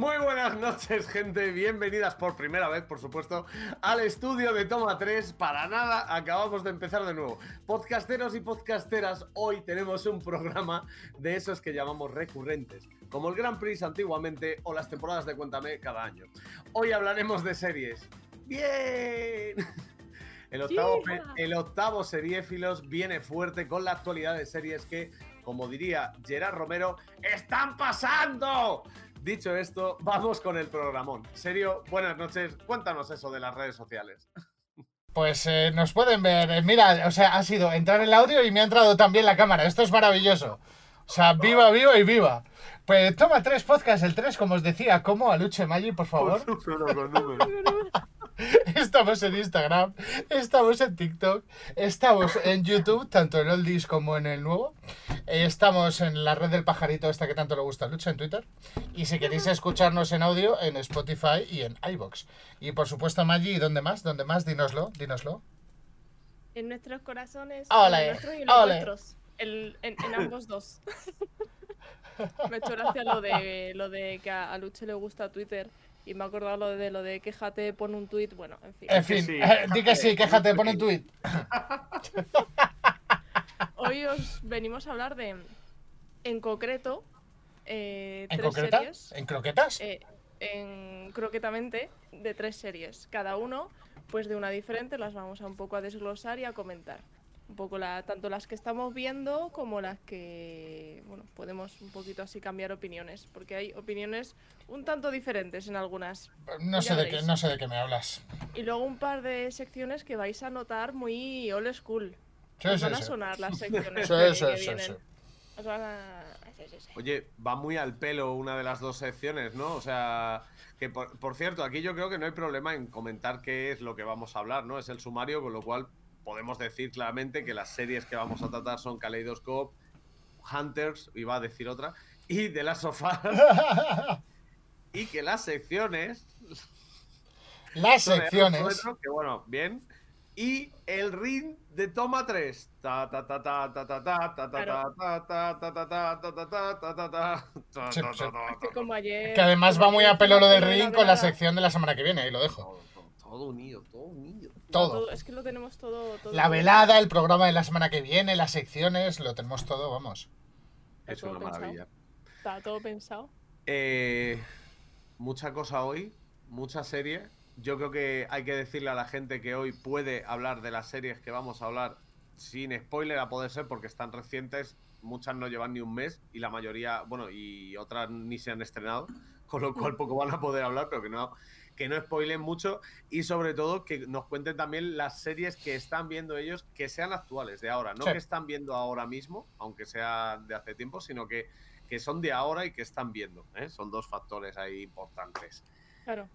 Muy buenas noches, gente. Bienvenidas por primera vez, por supuesto, al estudio de Toma 3. Para nada, acabamos de empezar de nuevo. Podcasteros y podcasteras, hoy tenemos un programa de esos que llamamos recurrentes, como el Grand Prix antiguamente o las temporadas de Cuéntame cada año. Hoy hablaremos de series. ¡Bien! El octavo, el octavo seriéfilos viene fuerte con la actualidad de series que, como diría Gerard Romero, ¡están pasando! Dicho esto, vamos con el programón. Serio, buenas noches. Cuéntanos eso de las redes sociales. Pues eh, nos pueden ver. Eh, mira, o sea, ha sido entrar el audio y me ha entrado también la cámara. Esto es maravilloso. O sea, viva, viva y viva. Pues toma tres podcasts, el tres, como os decía, como Aluche Maggi, por favor. Estamos en Instagram, estamos en TikTok, estamos en YouTube, tanto en Oldies como en el nuevo. Estamos en la red del pajarito, esta que tanto le gusta a Lucha, en Twitter. Y si queréis escucharnos en audio, en Spotify y en iBox. Y por supuesto, Maggi, ¿dónde más? ¿Dónde más? Dínoslo, dínoslo. En nuestros corazones. Ole, en los en, en, ambos dos. Me ha hecho gracia lo de, lo de que a Luche le gusta Twitter y me ha acordado lo de lo de quejate, pon un tweet. Bueno, en fin. En fin, eh, di que sí, quejate, pon un tweet. Hoy os venimos a hablar de, en concreto, eh, ¿En tres series. ¿En croquetas? Eh, en croquetamente, de tres series. Cada uno, pues de una diferente, las vamos a un poco a desglosar y a comentar un poco la, tanto las que estamos viendo como las que bueno, podemos un poquito así cambiar opiniones, porque hay opiniones un tanto diferentes en algunas. No sé, de qué, no sé de qué me hablas. Y luego un par de secciones que vais a notar muy old school. van a sonar las secciones que, vienen. Oye, va muy al pelo una de las dos secciones, ¿no? O sea, que por, por, cierto, aquí yo creo que no hay problema en comentar qué es lo que vamos a hablar, ¿no? Es el sumario, con lo cual podemos decir claramente que las series que vamos a tratar son Kaleidoscope, Hunters, iba a decir otra, y de las sofás. y que las secciones. Las secciones. Que bueno, bien. Y el ring de toma 3. Que además va muy a pelo lo del ring con la sección de la semana que viene, ahí lo dejo. Todo unido, todo unido. Todo. Es que lo tenemos todo. la velada, el programa de la semana que viene, las secciones, lo tenemos todo, vamos. Es una maravilla. Está todo pensado. Eh, mucha cosa hoy, mucha serie. Yo creo que hay que decirle a la gente que hoy puede hablar de las series que vamos a hablar sin spoiler a poder ser porque están recientes. Muchas no llevan ni un mes y la mayoría, bueno, y otras ni se han estrenado, con lo cual poco van a poder hablar, pero que no que no spoilen mucho y sobre todo que nos cuenten también las series que están viendo ellos que sean actuales, de ahora, no que están viendo ahora mismo, aunque sea de hace tiempo, sino que, que son de ahora y que están viendo. ¿eh? Son dos factores ahí importantes. Claro.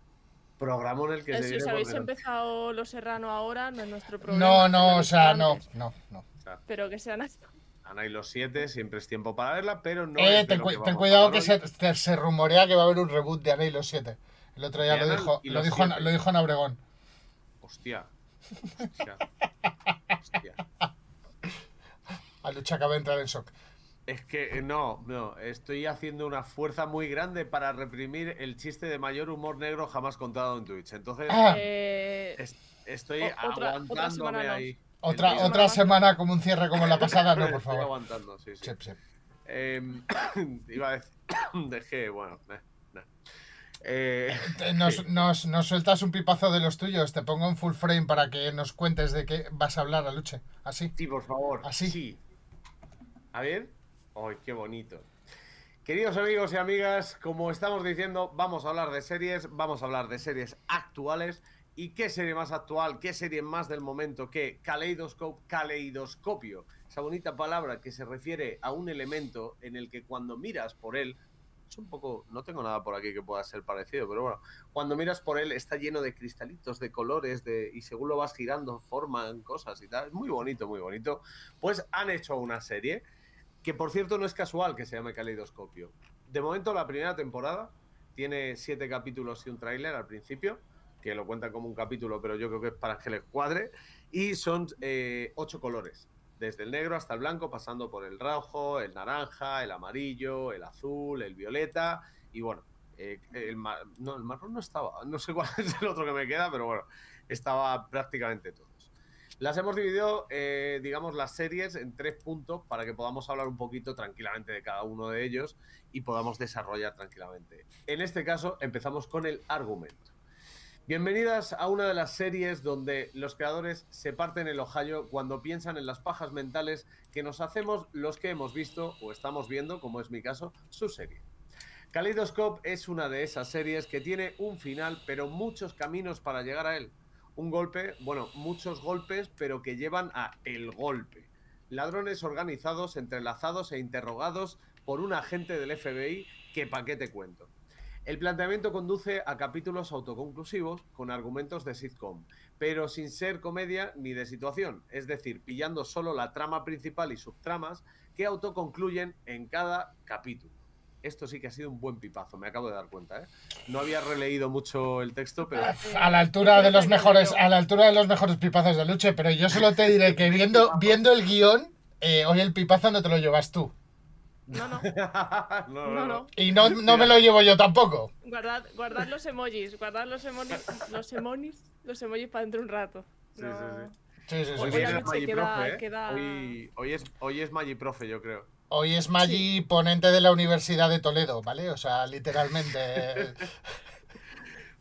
Programa en el que... Eh, si os habéis empezado Los Serrano ahora, no es nuestro programa. No, no, o sea, no, no, no. Pero que sean Ana y los siete, siempre es tiempo para verla, pero no. Eh, ten, cuidado que se, se, rumorea que va a haber un reboot de Ana y los siete. El otro día lo dijo, lo dijo, lo dijo en Obregón. Hostia. Hostia. Hostia. A lucha acaba de entrar en shock. Es que eh, no, no, estoy haciendo una fuerza muy grande para reprimir el chiste de mayor humor negro jamás contado en Twitch. Entonces, ah. eh, estoy aguantándome ahí. Otra, otra semana como un cierre como la pasada, no, por favor. Estoy aguantando, sí, sí. Em, iba a decir, dejé, bueno, eh. Eh, nos, sueltas un pipazo de los tuyos, te pongo en full frame para que nos cuentes de qué vas a hablar, Aluche. Así. Sí, por favor. Así. Sí. A ver. ¡Ay, qué bonito! Queridos amigos y amigas, como estamos diciendo, vamos a hablar de series, vamos a hablar de series actuales. ¿Y qué serie más actual, qué serie más del momento que Kaleidoscope, caleidoscopio? Esa bonita palabra que se refiere a un elemento en el que cuando miras por él es un poco, no tengo nada por aquí que pueda ser parecido, pero bueno, cuando miras por él está lleno de cristalitos, de colores, de, y según lo vas girando forman cosas y tal. Es muy bonito, muy bonito. Pues han hecho una serie que por cierto no es casual que se llame Caleidoscopio. De momento la primera temporada tiene siete capítulos y un tráiler al principio, que lo cuentan como un capítulo, pero yo creo que es para que les cuadre, y son eh, ocho colores desde el negro hasta el blanco, pasando por el rojo, el naranja, el amarillo, el azul, el violeta y bueno, Eh, el no, el marrón no estaba. No sé cuál es el otro que me queda, pero bueno, estaba prácticamente todos. Las hemos dividido, eh, digamos, las series en tres puntos para que podamos hablar un poquito tranquilamente de cada uno de ellos y podamos desarrollar tranquilamente. En este caso, empezamos con el argumento. Bienvenidas a una de las series donde los creadores se parten el ojallo cuando piensan en las pajas mentales que nos hacemos los que hemos visto o estamos viendo, como es mi caso, su serie. Kaleidoscope es una de esas series que tiene un final, pero muchos caminos para llegar a él. Un golpe, bueno, muchos golpes, pero que llevan a el golpe. Ladrones organizados, entrelazados e interrogados por un agente del FBI que pa' qué te cuento. El planteamiento conduce a capítulos autoconclusivos con argumentos de sitcom, pero sin ser comedia ni de situación, es decir, pillando solo la trama principal y subtramas que autoconcluyen en cada capítulo esto sí que ha sido un buen pipazo, me acabo de dar cuenta, ¿eh? No había releído mucho el texto, pero... A la altura de los mejores, a la altura de los mejores pipazos de Luche, pero yo solo te diré que viendo, viendo el guion, eh, hoy el pipazo no te lo llevas tú. No, no. no, no, no. Y no, no me lo llevo yo tampoco. Guardad, guardad los emojis, guardad los emojis, los emojis, los emojis para dentro de un rato. Sí, sí, sí. Sí, sí, sí. Hoy, es Magi Profe, ¿eh? hoy, es, hoy es Magi Profe, yo creo. Hoy es Maggi, ponente de la Universidad de Toledo, ¿vale? O sea, literalmente.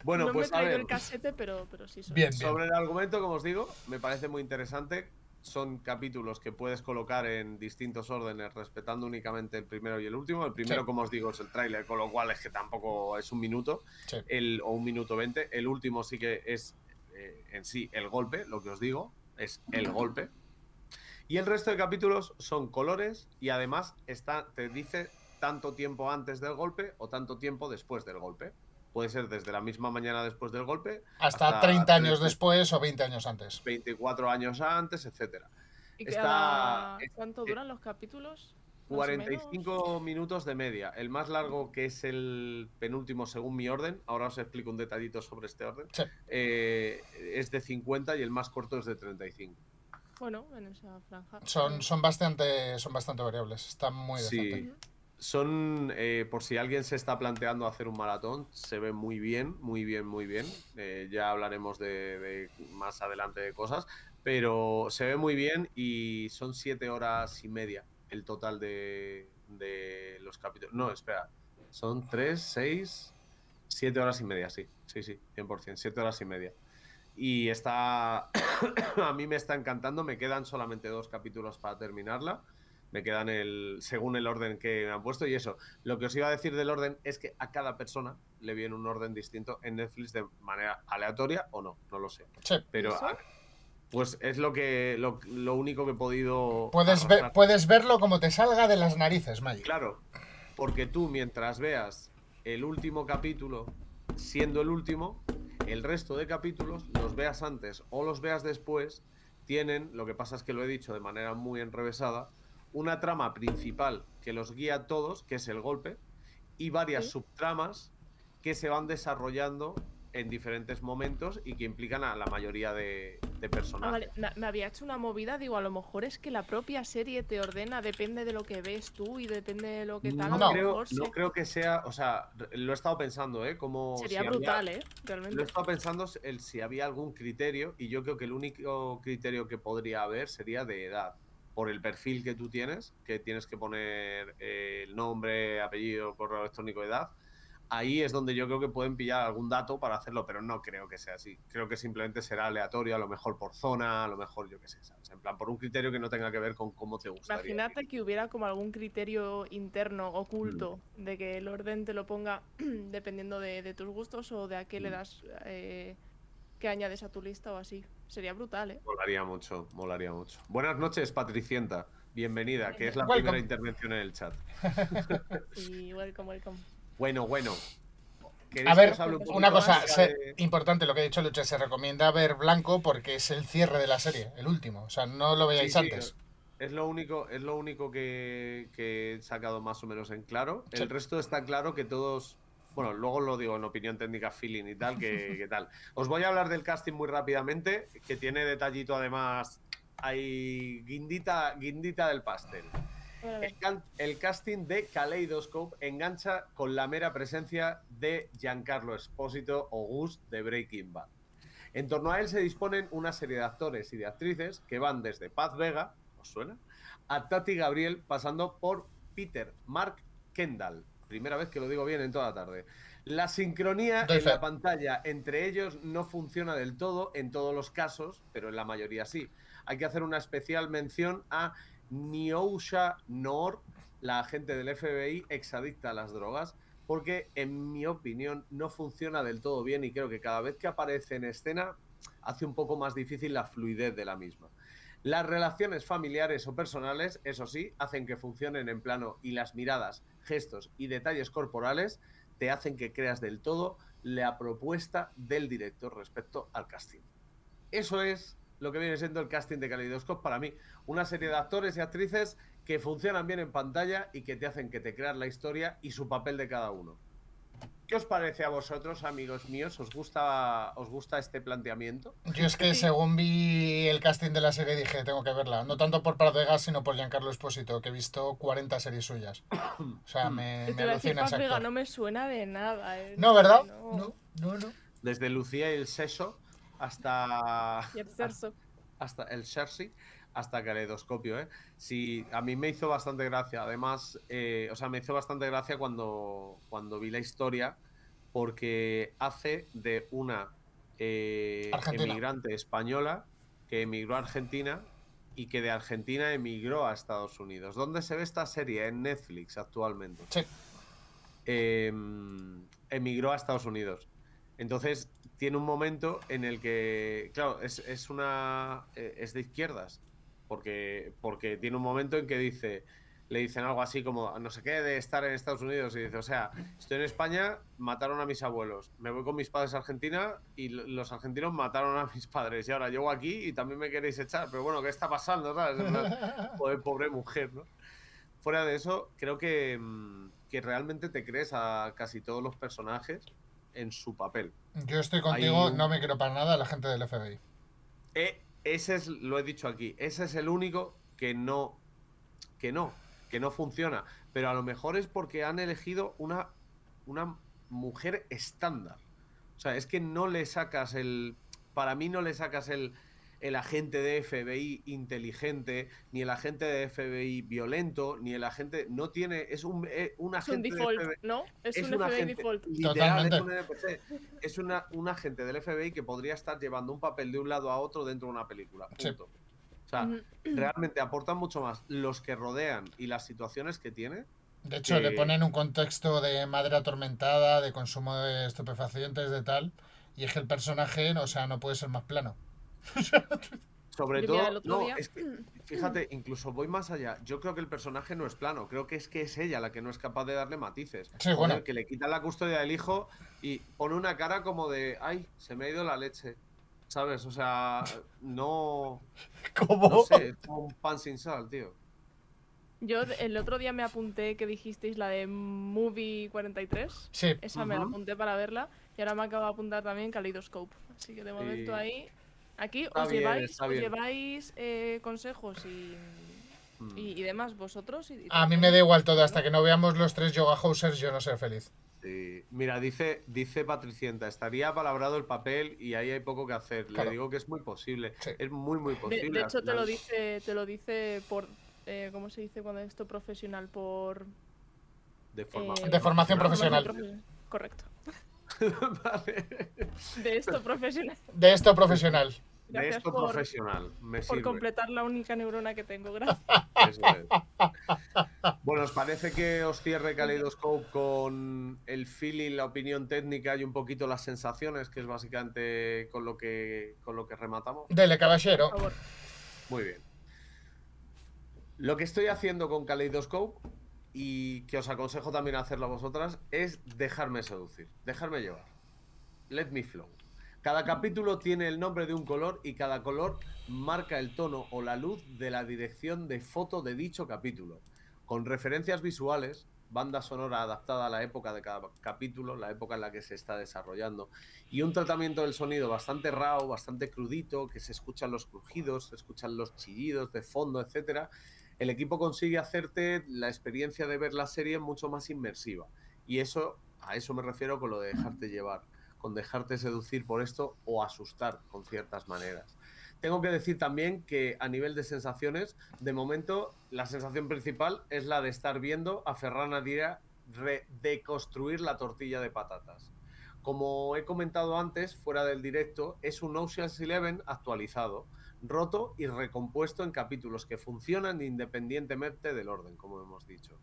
bueno, pues me he el casete, pero, pero sí. Bien, Sobre el argumento, como os digo, me parece muy interesante. Son capítulos que puedes colocar en distintos órdenes, respetando únicamente el primero y el último. El primero, como os digo, es el tráiler, con lo cual es que tampoco es un minuto el, o un minuto veinte. El último sí que es eh, en sí el golpe, lo que os digo, es el golpe. Y el resto de capítulos son colores y además está, te dice tanto tiempo antes del golpe o tanto tiempo después del golpe. Puede ser desde la misma mañana después del golpe. Hasta, 30 años después o 20 años antes. 24 años antes, etcétera. ¿Y está, cuánto duran los capítulos? 45 minutos de media. El más largo, que es el penúltimo según mi orden, ahora os explico un detallito sobre este orden, eh, es de 50 y el más corto es de 35. Bueno, en esa franja. Son, son, bastante, son bastante variables, están muy Sí. Son, eh, por si alguien se está planteando hacer un maratón, se ve muy bien, muy bien, muy bien. Eh, ya hablaremos de, más adelante de cosas, pero se ve muy bien y son siete horas y media el total de, de los capítulos. No, espera, son tres, seis, siete horas y media, sí, sí, sí, 100%, siete horas y media y está a mí me está encantando me quedan solamente dos capítulos para terminarla me quedan el según el orden que me han puesto y eso. Lo que os iba a decir del orden es que a cada persona le viene un orden distinto en Netflix de manera aleatoria o no no lo sé. Pero pues es lo que lo, único que he podido puedes ver, puedes verlo como te salga de las narices Magic. Claro porque tú mientras veas el último capítulo siendo el último el resto de capítulos, los veas antes o los veas después, tienen, lo que pasa es que lo he dicho de manera muy enrevesada, una trama principal que los guía a todos, que es el golpe, y varias subtramas que se van desarrollando en diferentes momentos y que implican a la mayoría de, personajes. Ah, me, había hecho una movida, digo, a lo mejor es que la propia serie te ordena, depende de lo que ves tú y depende de lo que tal. No, creo, no creo que sea, o sea, lo he estado pensando, ¿eh? Como Sería brutal, ¿eh? Realmente. Lo he estado pensando el, si había algún criterio y yo creo que el único criterio que podría haber sería de edad por el perfil que tú tienes, que tienes que poner eh, el nombre, apellido, correo electrónico, edad, ahí es donde yo creo que pueden pillar algún dato para hacerlo, pero no creo que sea así. Creo que simplemente será aleatorio, a lo mejor por zona, a lo mejor yo qué sé, ¿sabes? En plan, por un criterio que no tenga que ver con cómo te gusta. Imagínate que hubiera como algún criterio interno, oculto, mm. de que el orden te lo ponga dependiendo de, tus gustos o de a qué le mm. das, eh, que añades a tu lista o así. Sería brutal, ¿eh? Molaría mucho, molaría mucho. Buenas noches, Patricienta. Bienvenida, que es la primera intervención en el chat. sí, welcome, welcome. Bueno, bueno. A ver, una cosa importante lo que ha dicho Luche, se recomienda ver Blanco porque es el cierre de la serie, el último, o sea, no lo veáis antes. es lo único, es lo único que, he sacado más o menos en claro. El resto está claro que todos, bueno, luego lo digo en opinión técnica, feeling y tal, que, que tal. Os voy a hablar del casting muy rápidamente, que tiene detallito además, hay guindita, guindita del pastel. El, el casting de Kaleidoscope engancha con la mera presencia de Giancarlo Espósito o Gus de Breaking Bad. En torno a él se disponen una serie de actores y de actrices que van desde Paz Vega, ¿os suena? A Tati Gabriel, pasando por Peter Mark Kendall. Primera vez que lo digo bien en toda la tarde. La sincronía Doy en fe. la pantalla entre ellos no funciona del todo en todos los casos, pero en la mayoría sí. Hay que hacer una especial mención a Niousha Noor, la agente del FBI exadicta a las drogas, porque en mi opinión no funciona del todo bien y creo que cada vez que aparece en escena hace un poco más difícil la fluidez de la misma. Las relaciones familiares o personales, eso sí, hacen que funcionen en plano y las miradas, gestos y detalles corporales te hacen que creas del todo la propuesta del director respecto al casting. Eso es lo que viene siendo el casting de Kaleidoscope para mí. Una serie de actores y actrices que funcionan bien en pantalla y que te hacen que te creas la historia y su papel de cada uno. ¿Qué os parece a vosotros, amigos míos? ¿Os gusta, os gusta este planteamiento? Yo es que según vi el casting de la serie dije, tengo que verla. No tanto por Pardegas, sino por Giancarlo Espósito, que he visto 40 series suyas. O sea, me, me alucina actor. no me suena de nada. eh. No, ¿verdad? No. No, no, no. Desde Lucía y el Seso hasta, Y el Cerso. hasta el Cersei hasta Caleidoscopio, ¿eh? Sí, a mí me hizo bastante gracia. Además, eh, o sea, me hizo bastante gracia cuando, cuando vi la historia, porque hace de una eh, emigrante española que emigró a Argentina y que de Argentina emigró a Estados Unidos. ¿Dónde se ve esta serie? En Netflix actualmente. Sí. Eh, emigró a Estados Unidos. Entonces, tiene un momento en el que, claro, es, es una. eh, es de izquierdas. Porque, porque tiene un momento en que dice. Le dicen algo así como, no sé qué, de estar en Estados Unidos. Y dice, o sea, estoy en España, mataron a mis abuelos. Me voy con mis padres a Argentina y lo- los argentinos mataron a mis padres. Y ahora llego aquí y también me queréis echar. Pero bueno, ¿qué está pasando? ¿Sabes? Joder, pobre mujer, ¿no? Fuera de eso, creo que, mm, que realmente te crees a casi todos los personajes en su papel. Yo estoy contigo, un- no me quiero para nada la gente del FBI. E- ese es, lo he dicho aquí, ese es el único que no, que no, que no funciona. Pero a lo mejor es porque han elegido una, una mujer estándar. O sea, es que no le sacas el. Para mí no le sacas el, el agente de FBI inteligente, ni el agente de FBI violento, ni el agente. No tiene. Es un, eh, un Es un agente de default, FBI ¿no? Es, es un un FBI agente default. literal, Totalmente. es un NPC. Es una, un agente del FBI que podría estar llevando un papel de un lado a otro dentro de una película. Sí. Punto. O sea, realmente aportan mucho más los que rodean y las situaciones que tiene. De hecho, le ponen un contexto de madre atormentada, de consumo de estupefacientes, de tal. Y es que el personaje, o sea, no puede ser más plano. Sobre Yo, todo, no, día- es que, fíjate, incluso voy más allá. Yo creo que el personaje no es plano, creo que es que es ella la que no es capaz de darle matices. Sí, bueno. que le quitan la custodia del hijo y pone una cara como de, ay, se me ha ido la leche. ¿Sabes? O sea, no. ¿Cómo? No sé, es como un pan sin sal, tío. Yo el otro día me apunté que dijisteis la de Movie 43. Sí, Esa me la apunté para verla. Y ahora me acabo de apuntar también Kaleidoscope. Así que de momento Sí. ahí. Aquí Está os bien, lleváis, os eh, consejos y, Mm. y, y demás vosotros. y- y a mí me da igual todo. Hasta que no veamos los tres Yoga Housers, yo no seré feliz. Sí. Mira, dice, dice Patricienta, estaría palabrado el papel y ahí hay poco que hacer. Claro. Le digo que es muy posible. Sí. Es muy, muy De, posible. de hecho, te lo dice, te lo dice por. eh, ¿Cómo se dice cuando esto profesional? Por. De forma. eh, De formación profesional. profe- Correcto. Vale. De esto profesional. De esto profesional. De esto por- profesional. Me Por sirve. completar la única neurona que tengo. Gracias. Eso es. Bueno, ¿os parece que os cierre Kaleidoscope con el feeling, la opinión técnica y un poquito las sensaciones, que es básicamente con lo que, con lo que rematamos? Dele, caballero. Muy bien. Lo que estoy haciendo con Kaleidoscope y que os aconsejo también hacerlo a vosotras es dejarme seducir, dejarme llevar. Let me flow. Cada capítulo tiene el nombre de un color y cada color marca el tono o la luz de la dirección de foto de dicho capítulo, con referencias visuales, banda sonora adaptada a la época de cada capítulo, la época en la que se está desarrollando, y un tratamiento del sonido bastante rao, bastante crudito, que se escuchan los crujidos, se escuchan los chillidos de fondo, etcétera, el equipo consigue hacerte la experiencia de ver la serie mucho más inmersiva. Y eso, a eso me refiero con lo de dejarte llevar, con dejarte seducir por esto o asustar con ciertas maneras. Tengo que decir también que a nivel de sensaciones, de momento la sensación principal es la de estar viendo a Ferran Adrià deconstruir la tortilla de patatas. Como he comentado antes, fuera del directo, es un Ocean's Eleven actualizado, roto y recompuesto en capítulos que funcionan independientemente del orden, como hemos dicho.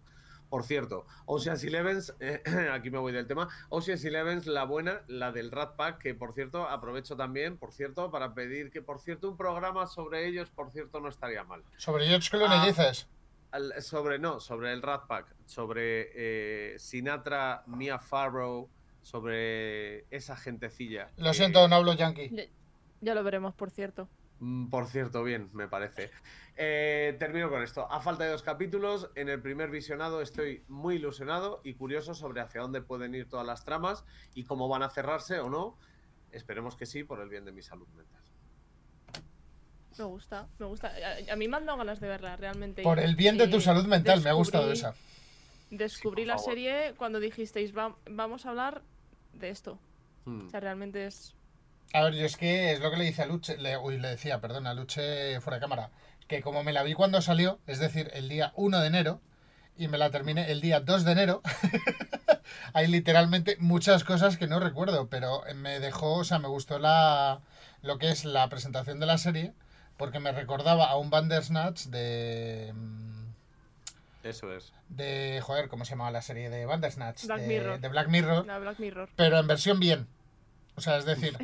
Por cierto, Ocean's Eleven, eh, aquí me voy del tema, Ocean's Eleven, la buena, la del Rat Pack, que por cierto, aprovecho también, por cierto, para pedir que, por cierto, un programa sobre ellos, por cierto, no estaría mal. ¿Sobre George Clooney Ah. dices? Al- sobre, no, sobre el Rat Pack, sobre eh, Sinatra, Mia Farrow, sobre esa gentecilla. Lo que- siento, no hablo yankee. Ya, ya lo veremos, por cierto. Mm, Por cierto, bien, me parece. Eh, termino con esto. A falta de dos capítulos, en el primer visionado estoy muy ilusionado y curioso sobre hacia dónde pueden ir todas las tramas y cómo van a cerrarse o no. Esperemos que sí, por el bien de mi salud mental. Me gusta, me gusta. A, a mí me han dado ganas de verla, realmente. Por el bien de tu salud mental, me ha gustado esa. Descubrí Sí, la serie cuando dijisteis, "Va- vamos a hablar de esto. Hmm. O sea, realmente es... A ver, yo es que es lo que le dice a Luche, le, uy, le decía, perdón, a Luche fuera de cámara, que como me la vi cuando salió, es decir, el día 1 de enero, y me la terminé el día 2 de enero, hay literalmente muchas cosas que no recuerdo, pero me dejó, o sea, me gustó la, lo que es la presentación de la serie, porque me recordaba a un Bandersnatch de... mm, Eso es. de, joder, ¿cómo se llamaba la serie de Bandersnatch? Black de, Mirror. de Black Mirror, La Black Mirror. pero en versión bien. O sea, es decir.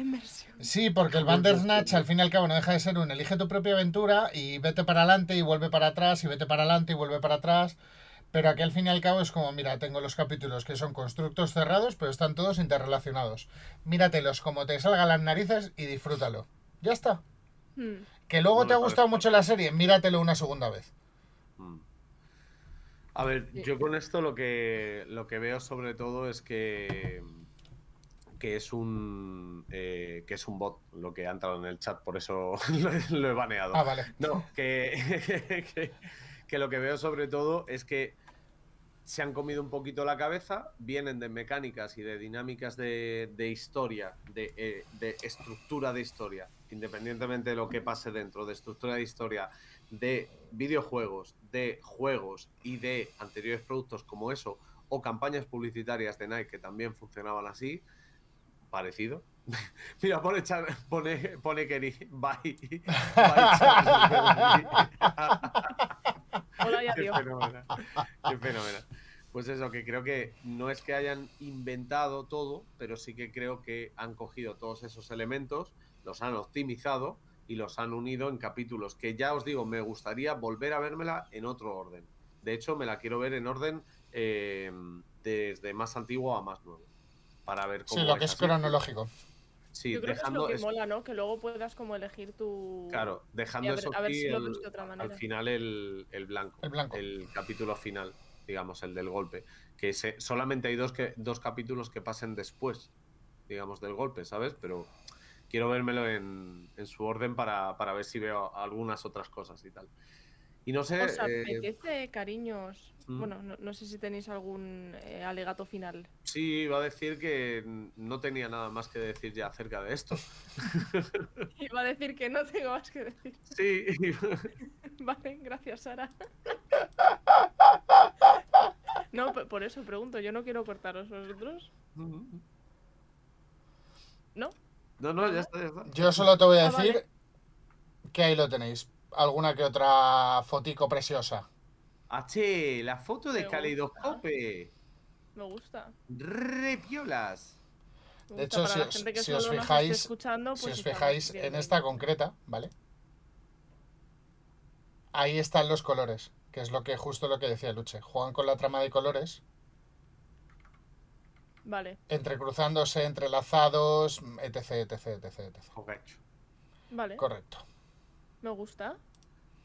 Sí, porque el Bandersnatch al fin y al cabo no deja de ser un elige tu propia aventura y vete para adelante y vuelve para atrás y vete para adelante y vuelve para atrás. Pero aquí al fin y al cabo es como, mira, tengo los capítulos que son constructos cerrados, pero están todos interrelacionados. Míratelos como te salgan las narices y disfrútalo. Ya está. Hmm. Que luego No te ha me gustado mucho la serie, míratelo una segunda vez. Mm. A ver, yo con esto lo que, lo que veo sobre todo es que, que es un eh, que es un bot lo que ha entrado en el chat, por eso lo, he- lo he baneado. Ah, vale. No, que, que, que lo que veo sobre todo es que se han comido un poquito la cabeza, vienen de mecánicas y de dinámicas de, de historia, de, eh, de estructura de historia, independientemente de lo que pase dentro, de estructura de historia, de videojuegos, de juegos y de anteriores productos como eso, o campañas publicitarias de Nike que también funcionaban así, parecido. Mira, pone, Char- pone, pone Kenny, bye. Bye. Hola y Qué adiós. fenómeno. Qué fenómeno. Pues eso, que creo que no es que hayan inventado todo, pero sí que creo que han cogido todos esos elementos, los han optimizado y los han unido en capítulos que ya os digo, me gustaría volver a vérmela en otro orden. De hecho, me la quiero ver en orden eh, desde más antiguo a más nuevo. Para ver cómo Sí, lo que es así. cronológico. Sí, Yo creo que es dejando lo que es- mola, ¿no? Que luego puedas como elegir tu... Claro, dejando a ver- eso a ver si lo el- ves de otra al manera. final el, el blanco. El blanco. El capítulo final, digamos, el del golpe. Que se- solamente hay dos, que, dos capítulos que pasen después, digamos, del golpe, ¿sabes? Pero quiero vérmelo en, en su orden para, para ver si veo algunas otras cosas y tal. Y no sé... ¿Os eh, apetece, cariños? mm. Bueno, no, no sé si tenéis algún eh, alegato final. sí, iba a decir que no tenía nada más que decir ya acerca de esto. Iba a decir que no tengo más que decir. Sí, Vale, gracias, Sara. No, por eso pregunto, yo no quiero cortaros vosotros. ¿No? no, no, ya está, ya está. Yo solo te voy a Ah, decir vale. que ahí lo tenéis. Alguna que otra fotico preciosa. H, la foto de. Caleidoscope. Me gusta. Re piolas. Me De hecho, Para si os- si os fijáis- si pues os fijáis en viendo. esta concreta, ¿vale? Ahí están los colores, que es lo que justo lo que decía Luche. Juegan con la trama de colores, Vale, entrecruzándose, entrelazados, etc, etc, etc, etc. Vale. Correcto. Me gusta.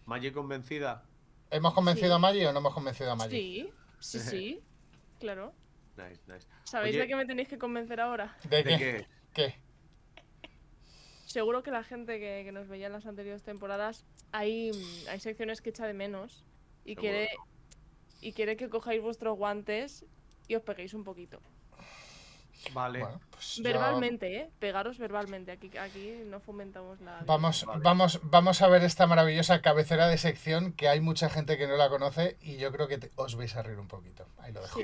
Maggie convencida. ¿Hemos convencido Sí. a Maggie o no hemos convencido a Maggie? Sí, sí, sí. Claro. Nice, nice. ¿Sabéis Oye, de qué me tenéis que convencer ahora? ¿De ¿De qué? qué? Seguro que la gente que, que nos veía en las anteriores temporadas, hay, hay secciones que echa de menos Y Seguro quiere, y quiere que cojáis vuestros guantes y os peguéis un poquito. Vale. Bueno, pues Verbalmente, ¿eh? Pegaros verbalmente. Aquí, aquí no fomentamos la. Vamos, Vale. vamos, vamos a ver esta maravillosa cabecera de sección que hay mucha gente que no la conoce y yo creo que te- os vais a reír un poquito. Ahí lo dejo.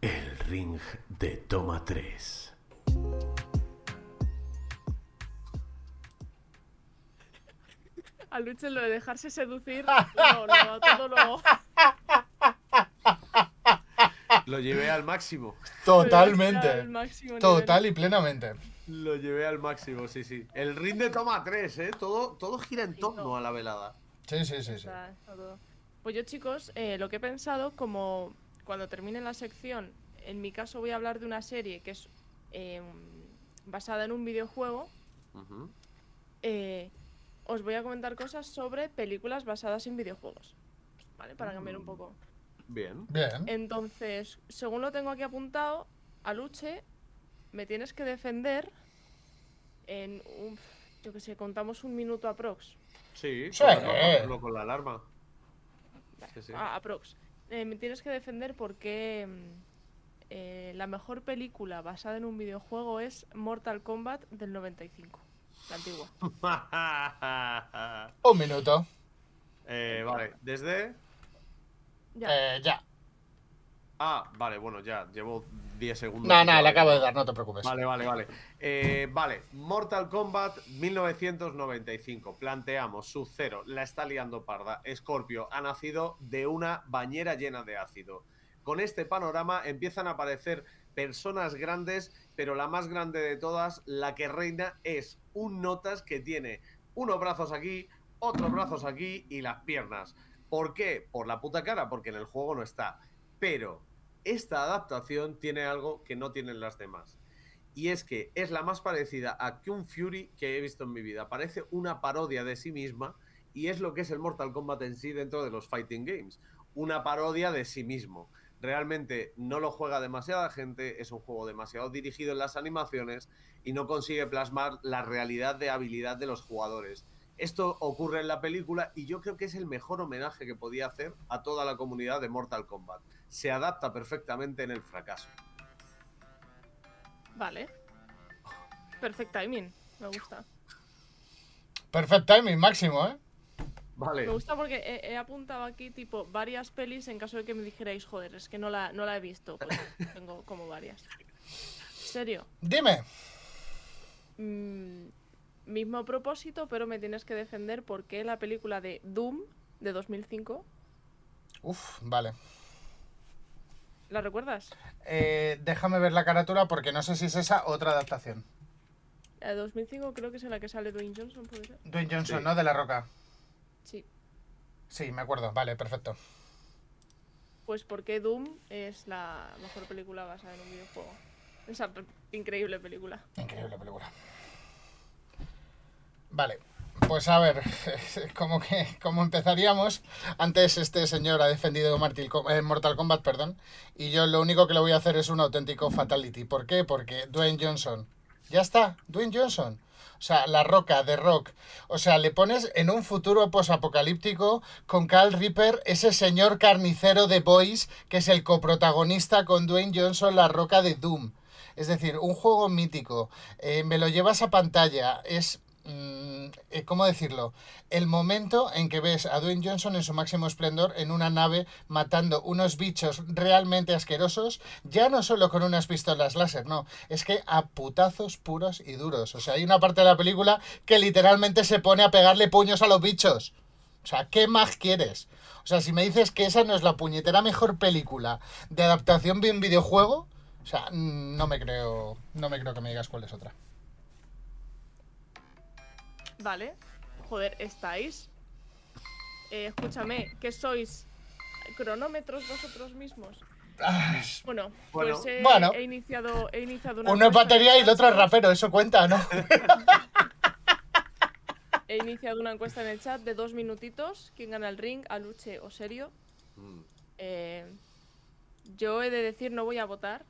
El ring de toma 3. A Luche lo de dejarse seducir. No, no, todo lo. Lo llevé al máximo. al Totalmente. máximo nivel. Total y plenamente. Lo llevé al máximo, sí, sí. El ring de toma 3, ¿eh? Todo, todo gira en torno no. a la velada. Sí, sí, sí, sí. Está- está todo. Pues yo, chicos, eh, lo que he pensado, como cuando termine la sección, en mi caso voy a hablar de una serie que es eh, basada en un videojuego. Ujú. eh, os voy a comentar cosas sobre películas basadas en videojuegos. ¿Vale? Para cambiar un poco. Bien. Bien. Entonces, según lo tengo aquí apuntado, Aluche, me tienes que defender en un. Yo que sé, contamos un minuto aprox. Sí, Sí. con la- con, la alarma. Sí, sí. Ah, aprox. Eh, me tienes que defender porque eh, la mejor película basada en un videojuego es Mortal Kombat del 95, la antigua. Un minuto. Eh, vale, desde. Ya. Eh, ya. Ah, vale, bueno, ya, llevo 10 segundos. No, no, le acabo de dar, no te preocupes. Vale, vale, vale. Eh, vale, Mortal Kombat 1995. Planteamos, Sub-Zero la está liando parda. Scorpio ha nacido de una bañera llena de ácido. Con este panorama empiezan a aparecer personas grandes, pero la más grande de todas, la que reina, es un Notas que tiene unos brazos aquí, otros brazos aquí y las piernas. ¿Por qué? Por la puta cara, porque en el juego no está. Pero esta adaptación tiene algo que no tienen las demás. Y es que es la más parecida a Kung Fury que he visto en mi vida. Parece una parodia de sí misma y es lo que es el Mortal Kombat en sí dentro de los Fighting Games. Una parodia de sí mismo. Realmente no lo juega demasiada gente, es un juego demasiado dirigido en las animaciones y no consigue plasmar la realidad de habilidad de los jugadores. Esto ocurre en la película y yo creo que es el mejor homenaje que podía hacer a toda la comunidad de Mortal Kombat. Se adapta perfectamente en el fracaso. Vale. Perfect timing. Me gusta. Perfect timing, máximo, ¿eh? Vale. Me gusta porque he, he apuntado aquí, tipo, varias pelis en caso de que me dijerais, joder, es que no la, no la he visto. Pues tengo como varias. ¿En serio? Dime. Mm, mismo propósito, pero me tienes que defender porque la película de Doom de 2005, Uf, vale. ¿la recuerdas? Eh, déjame ver la carátula porque no sé si es esa otra adaptación. La de 2005 creo que es en la que sale Dwayne Johnson, ¿puede ser? Dwayne Johnson, Sí. ¿no? De la Roca. Sí. Sí, me acuerdo. Vale, perfecto. Pues porque Doom es la mejor película basada en un videojuego. Esa increíble película. Increíble película. Vale. Pues a ver, como que como empezaríamos, antes este señor ha defendido eh, Mortal Kombat, perdón, y yo lo único que le voy a hacer es un auténtico fatality. ¿Por qué? Porque Dwayne Johnson. Ya está, Dwayne Johnson. O sea, la roca de rock. O sea, le pones en un futuro posapocalíptico con Carl Reaper, ese señor carnicero de Boys, que es el coprotagonista con Dwayne Johnson, la roca de Doom. Es decir, un juego mítico. eh, me lo llevas a pantalla. Es. Mm, eh, ¿Cómo decirlo? El momento en que ves a Dwayne Johnson en su máximo esplendor en una nave matando unos bichos realmente asquerosos, ya no solo con unas pistolas láser, no, es que a putazos puros y duros. O sea, hay una parte de la película que literalmente se pone a pegarle puños a los bichos. O sea, ¿qué más quieres? O sea, si me dices que esa no es la puñetera mejor película de adaptación de un videojuego, o sea, mm, no me creo, no me creo que me digas cuál es otra. Vale. Joder, ¿estáis? Eh, escúchame, ¿qué sois? ¿Cronómetros vosotros mismos? Bueno, Bueno. pues he, Bueno. he iniciado, he iniciado una Uno es encuesta en batería y el chat, otro es rapero, eso cuenta, ¿no? He iniciado una encuesta en el chat de dos minutitos. ¿Quién gana el ring? ¿Aluche o Serio? Mm. Eh, yo he de decir, no voy a votar.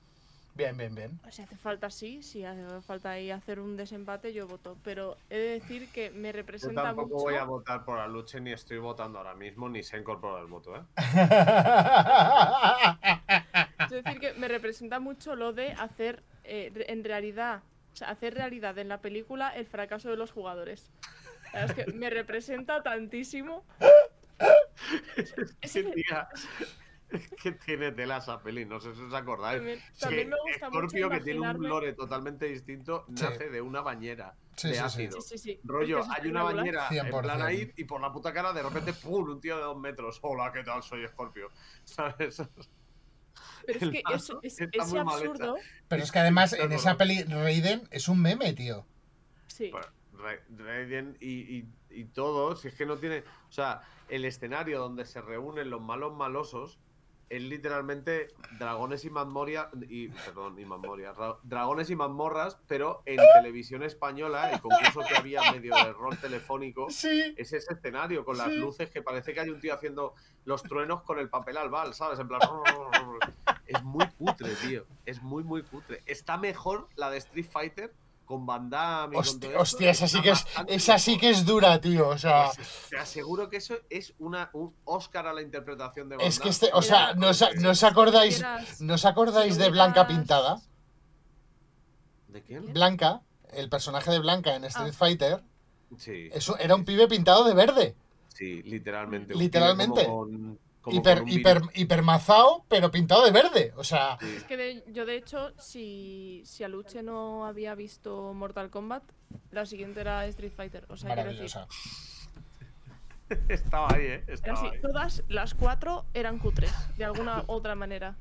Bien, bien, bien. Si hace falta, sí. Si hace falta ahí hacer un desempate, yo voto. Pero he de decir que me Yo representa tampoco mucho. voy a votar por Aluche ni estoy votando ahora mismo, ni se ha incorporado el voto, ¿eh? Es decir, que me representa mucho lo de hacer eh, en realidad, o sea, hacer realidad en la película el fracaso de los jugadores. La Es que me representa tantísimo. Que tía, que tiene tela esa peli, no sé si os acordáis. También, Sí, también me gusta mucho Scorpio, que tiene un lore totalmente distinto, Sí. nace de una bañera Sí, de sí, sí. ácido. Sí, sí, sí. Rollo, Es que es hay una bañera en plan 100%. ahí y por la puta cara de repente ¡pum! un tío de dos metros. Hola, ¿qué tal? Soy Scorpio. ¿Sabes? Pero es que es, es- ese absurdo. Pero es que además en esa peli Raiden es un meme, tío. Sí. Bueno, Ra- Raiden y, y, y todo, si es que no tiene. O sea, el escenario donde se reúnen los malos malosos es literalmente dragones y mazmorras. Y, perdón, y mazmorras. ra- Dragones y mazmorras, pero en televisión española, el concurso que había medio de rol telefónico. Sí. Es ese escenario con las Sí. luces que parece que hay un tío haciendo los truenos con el papel albal, ¿sabes? En plan. Es muy cutre, tío. Es muy, muy cutre. Está mejor la de Street Fighter con Van Damme y con todo esto. hostia, esa que es, esa sí que es dura, tío. O sea, Pues te aseguro que eso es una, un Oscar a la interpretación de Van es que Damme. este, o sea, ¿no os, no os acordáis, ¿no os acordáis de Blanca Pintada? ¿De quién? Blanca, el personaje de Blanca en Street Fighter, Sí, eso era un pibe pintado de verde. sí, literalmente. un Literalmente. pibe como con- como Hiper, hiper, virus. hipermazao, pero pintado de verde. O sea. Es que de- yo, de hecho, si, si Aluche no había visto Mortal Kombat, la siguiente era Street Fighter. O sea, decir, maravillosa. Estaba ahí, ¿eh? era Estaba así, ahí. todas las cuatro eran cutres, de alguna otra manera.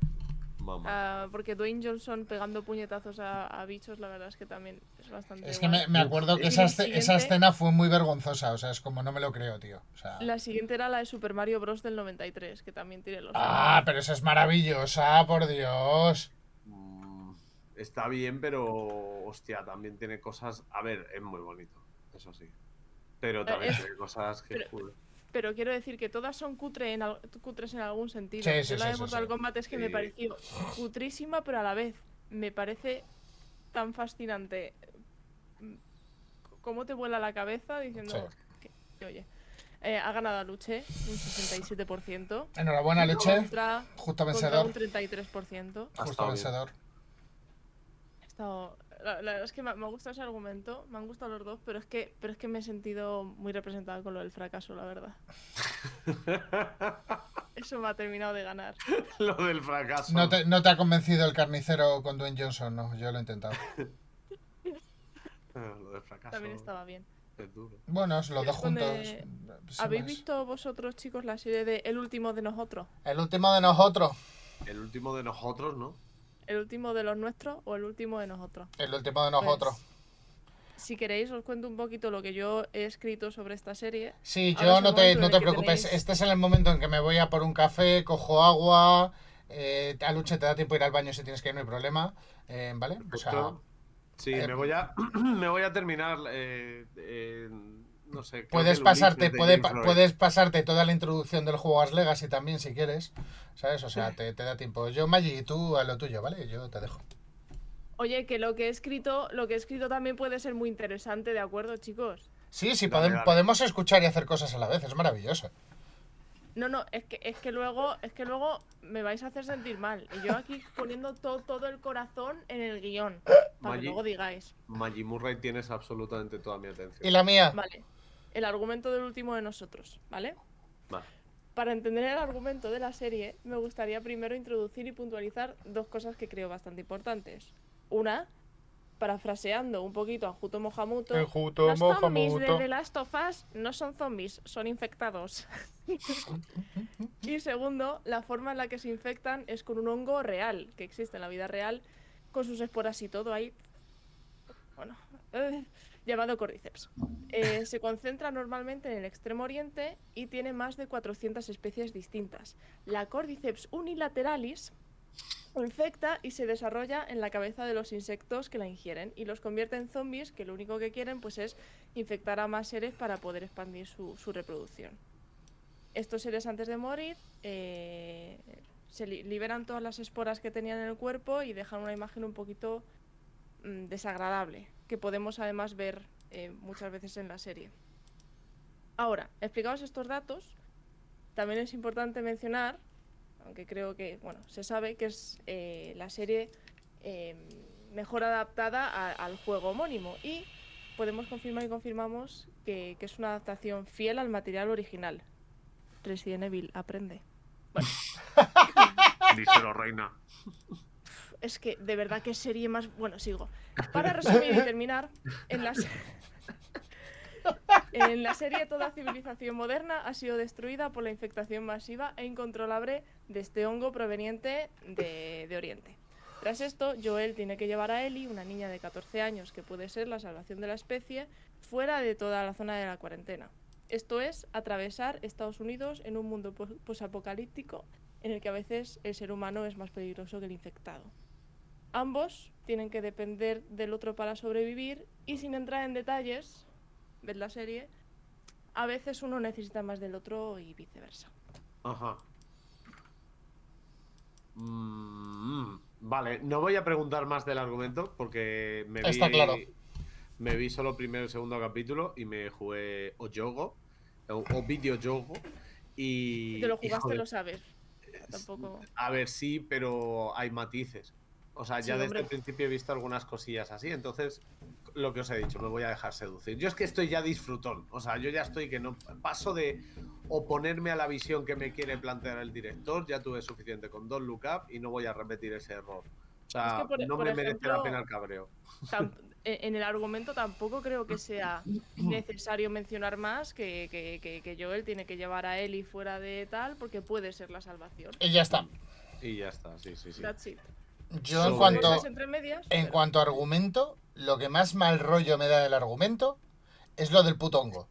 Mamá. Ah, porque Dwayne Johnson pegando puñetazos a, a bichos, la verdad es que también es bastante. Es que me, me acuerdo que esa, esa escena fue muy vergonzosa. O sea, es como no me lo creo, tío. O sea, La siguiente era la de Super Mario Bros. del 93, que también tiene los. ah, pero esa es maravillosa, por Dios. Mm, Está bien, pero hostia, también tiene cosas. A ver, es muy bonito, eso sí. Pero también es- tiene cosas que. pero-. Pero quiero decir que todas son cutre en al- cutres en algún sentido. Sí, Yo sí, la sí, de Mortal sí. Kombat es que me pareció cutrísima, pero a la vez me parece tan fascinante mm, cómo te vuela la cabeza diciendo que, que, oye, eh, ha ganado a Luche un 67%. Enhorabuena, Leche. Contra, Justo contra vencedor. un 33%. Ha Justo vencedor. Ha estado- la, la verdad es que me, me ha gustado ese argumento, me han gustado los dos, pero es que, pero es que me he sentido muy representada con lo del fracaso, la verdad. Eso me ha terminado de ganar. Lo del fracaso. No te, no te ha convencido el carnicero con Dwayne Johnson, no. Yo lo he intentado. Ah, Lo del fracaso. También estaba bien. Es duro. Bueno, los dos juntos. ¿Habéis más. visto vosotros, chicos, la serie de El último de nosotros? El último de nosotros. El último de nosotros, ¿no? ¿El último de los nuestros o el último de nosotros? El último de Pues, nosotros. si queréis, os cuento un poquito lo que yo he escrito sobre esta serie. Sí, Ahora yo no te, no te preocupes. tenéis- Este es el momento en que me voy a por un café, cojo agua. Eh, a Luche te da tiempo ir al baño si tienes que ir, no hay problema. Eh, ¿Vale? O sea. Sí, eh, me voy a me voy a terminar eh, eh, no sé. puedes pasarte, puede, puedes pasarte toda la introducción del juego As Legacy también si quieres. ¿Sabes? O sea, te, te da tiempo. Yo, Maggi, tú a lo tuyo, ¿vale? Yo te dejo. Oye, que lo que he escrito, lo que he escrito también puede ser muy interesante, ¿de acuerdo, chicos? Sí, sí, Dale, podem- dale. podemos escuchar y hacer cosas a la vez. Es maravilloso. No, no, es que, es que luego, es que luego me vais a hacer sentir mal. Y yo aquí poniendo todo, todo el corazón en el guion. Para que luego digáis. Maggie Murray tienes absolutamente toda mi Y atención. la mía. Vale. El argumento del último de nosotros, ¿vale? Vale. Para entender el argumento de la serie, me gustaría primero introducir y puntualizar dos cosas que creo bastante importantes. Una, parafraseando un poquito a Juto Mohamuto, El Juto los zombies de. The Last of Us no son zombies, son infectados. y segundo, la forma en la que se infectan es con un hongo real, que existe en la vida real, con sus esporas y todo ahí. Bueno, eh, llamado Cordyceps. Eh, se concentra normalmente en el extremo oriente y tiene más de 400 especies distintas. La Cordyceps unilateralis infecta y se desarrolla en la cabeza de los insectos que la ingieren y los convierte en zombies que lo único que quieren pues es infectar a más seres para poder expandir su, reproducción. Estos seres antes de morir eh, se li- liberan todas las esporas que tenían en el cuerpo y dejan una imagen un poquito mm, desagradable, que podemos además ver eh, muchas veces en la serie. Ahora, explicados estos datos, también es importante mencionar, aunque creo que, bueno, se sabe que es eh, la serie eh, mejor adaptada a- al juego homónimo y podemos confirmar y confirmamos que, que es una adaptación fiel al material original. Resident Evil, aprende. Díselo, reina. Es que de verdad que serie más. Bueno, sigo. Para resumir y terminar, en la, en la serie toda civilización moderna ha sido destruida por la infectación masiva e incontrolable de este hongo proveniente de, de Oriente. Tras esto, Joel tiene que llevar a Ellie, una niña de 14 años que puede ser la salvación de la especie, fuera de toda la zona de la cuarentena. Esto es, atravesar Estados Unidos en un mundo pos- posapocalíptico en el que a veces el ser humano es más peligroso que el infectado. Ambos tienen que depender del otro para sobrevivir y sin entrar en detalles, ved la serie, a veces uno necesita más del otro y viceversa. Ajá. Mm, vale, no voy a preguntar más del argumento porque me vi, Está claro. me vi solo el primer y el segundo capítulo y me jugué o yogo o, o videojuego y... Te lo y, jugaste, joder, lo sabes. Tampoco. A ver, sí, pero hay matices. O sea, Sí, ya desde hombre. el principio he visto algunas cosillas así, entonces lo que os he dicho, me voy a dejar seducir. Yo es que estoy ya disfrutón, o sea, yo ya estoy que no paso de oponerme a la visión que me quiere plantear el director, ya tuve suficiente con Don Look Up y no voy a repetir ese error. O sea, Es que, por- no por me merece la ejemplo, pena el cabreo. En en el argumento tampoco creo que sea necesario mencionar más que, que, que, que Joel tiene que llevar a Ellie fuera de tal porque puede ser la salvación. Y ya está. Y ya está, sí, sí, sí. That's it. Yo en cuanto, en cuanto a argumento, lo que más mal rollo me da del argumento es lo del puto hongo.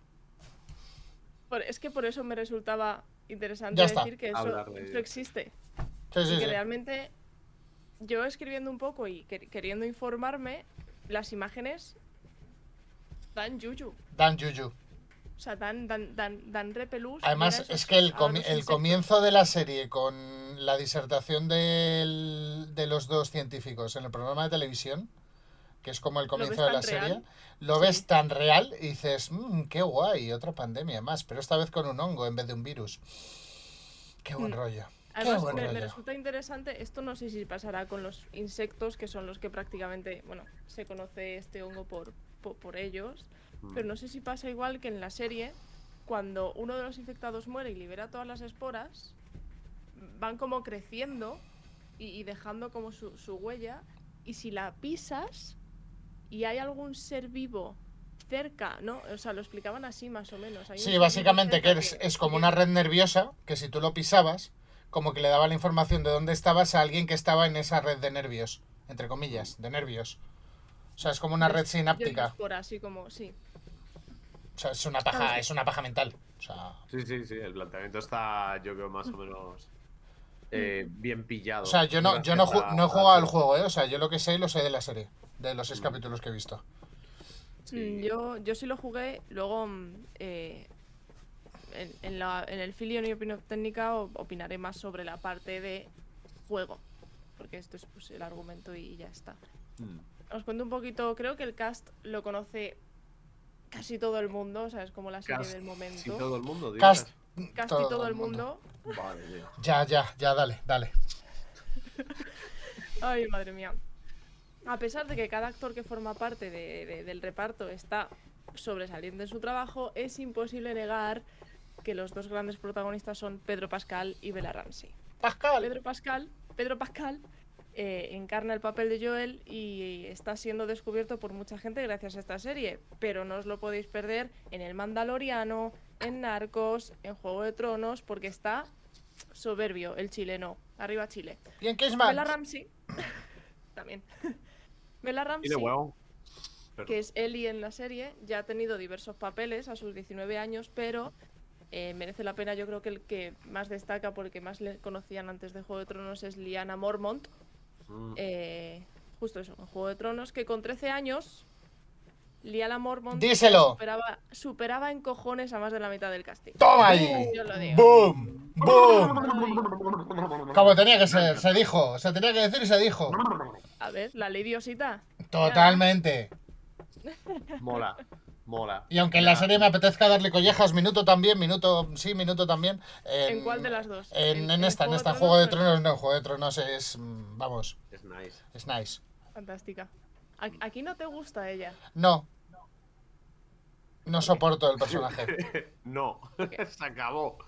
por- es que por eso me resultaba interesante decir que eso, de existe. Sí, y que sí. realmente yo escribiendo un poco y quer- queriendo informarme, las imágenes dan yuyu. Dan Yuyu. O sea, dan, dan, dan, dan repelús. Además, es que el, comi- el comienzo de la serie con la disertación del- de los dos científicos en el programa de televisión, que es como el comienzo de la tan serie, lo Sí. ves tan real y dices, "Mm, qué guay, otra pandemia más, pero esta vez con un hongo en vez de un virus. Qué buen Mm. rollo. Qué Además, buen me, me rollo. resulta interesante, esto no sé si pasará con los insectos, que son los que prácticamente, bueno, se conoce este hongo por, por, por ellos. Pero no sé si pasa igual que en la serie, cuando uno de los infectados muere y libera todas las esporas, van como creciendo y, y dejando como su, su huella, y si la pisas y hay algún ser vivo cerca, ¿no? O sea, lo explicaban así más o menos. hay Sí, básicamente que es, es como una red nerviosa que si tú lo pisabas, como que le daba la información de dónde estabas a alguien que estaba en esa red de nervios, entre comillas, de nervios. O sea, es como una red yo sináptica. así como, sí. O sea, es una Ah, paja, sí. es una paja mental. O sea, Sí, sí, sí, el planteamiento está, yo creo, más o menos eh, bien pillado. o sea yo no, yo no, ju- no he jugado al todo. juego, ¿eh? O sea, yo lo que sé lo sé de la serie, de los seis Mm. capítulos que he visto. Sí. Mm, Yo, yo sí lo jugué, luego mm, eh, en, en la- en el Filion y opinión técnica opinaré más sobre la parte de juego, porque esto es pues, el argumento y ya está. Mm. Os cuento un poquito, creo que el cast lo conoce casi todo el mundo, o sea, es como la serie Casi del momento. todo el mundo, Cast, dirías. Casi todo, el mundo. Vale, tío. Ya, ya, ya, dale, dale. Ay, madre mía. A pesar de que cada actor que forma parte de- de- del reparto está sobresaliente en su trabajo, es imposible negar que los dos grandes protagonistas son Pedro Pascal y Bella Ramsey. Pascal. Pedro Pascal, Pedro Pascal eh, encarna el papel de Joel y está siendo descubierto por mucha gente gracias a esta serie, pero no os lo podéis perder en El Mandaloriano, en Narcos, en Juego de Tronos, porque está soberbio el chileno. Arriba Chile. ¿Y en Kissman? Bella Ramsey. También. Bella Ramsey. Perdón. que es Ellie en la serie, ya ha tenido diversos papeles a sus 19 años, pero eh, merece la pena. Yo creo que el que más destaca, porque más le conocían antes de Juego de Tronos, es Liana Mormont. Mm. eh, justo eso, en Juego de Tronos, que con 13 años, Liana Mormont Díselo. superaba, superaba en cojones a más de la mitad del casting. ¡Toma ahí! Yo lo digo. ¡Boom! ¡Boom! Como tenía que ser, se dijo, se tenía que decir y se dijo. A ver, la ley diosita. Totalmente. Mola, mola. Y aunque en la serie me apetezca darle collejas, minuto también, minuto sí, minuto también. ¿En cuál de las dos? En, ¿En- en en esta, en Juego de esta. Tronos Juego de en- Tronos, no, Juego de Tronos es, mm, vamos, Es nice. es nice. Fantástica. Aquí no te gusta ella. No. No soporto el personaje. No, se acabó.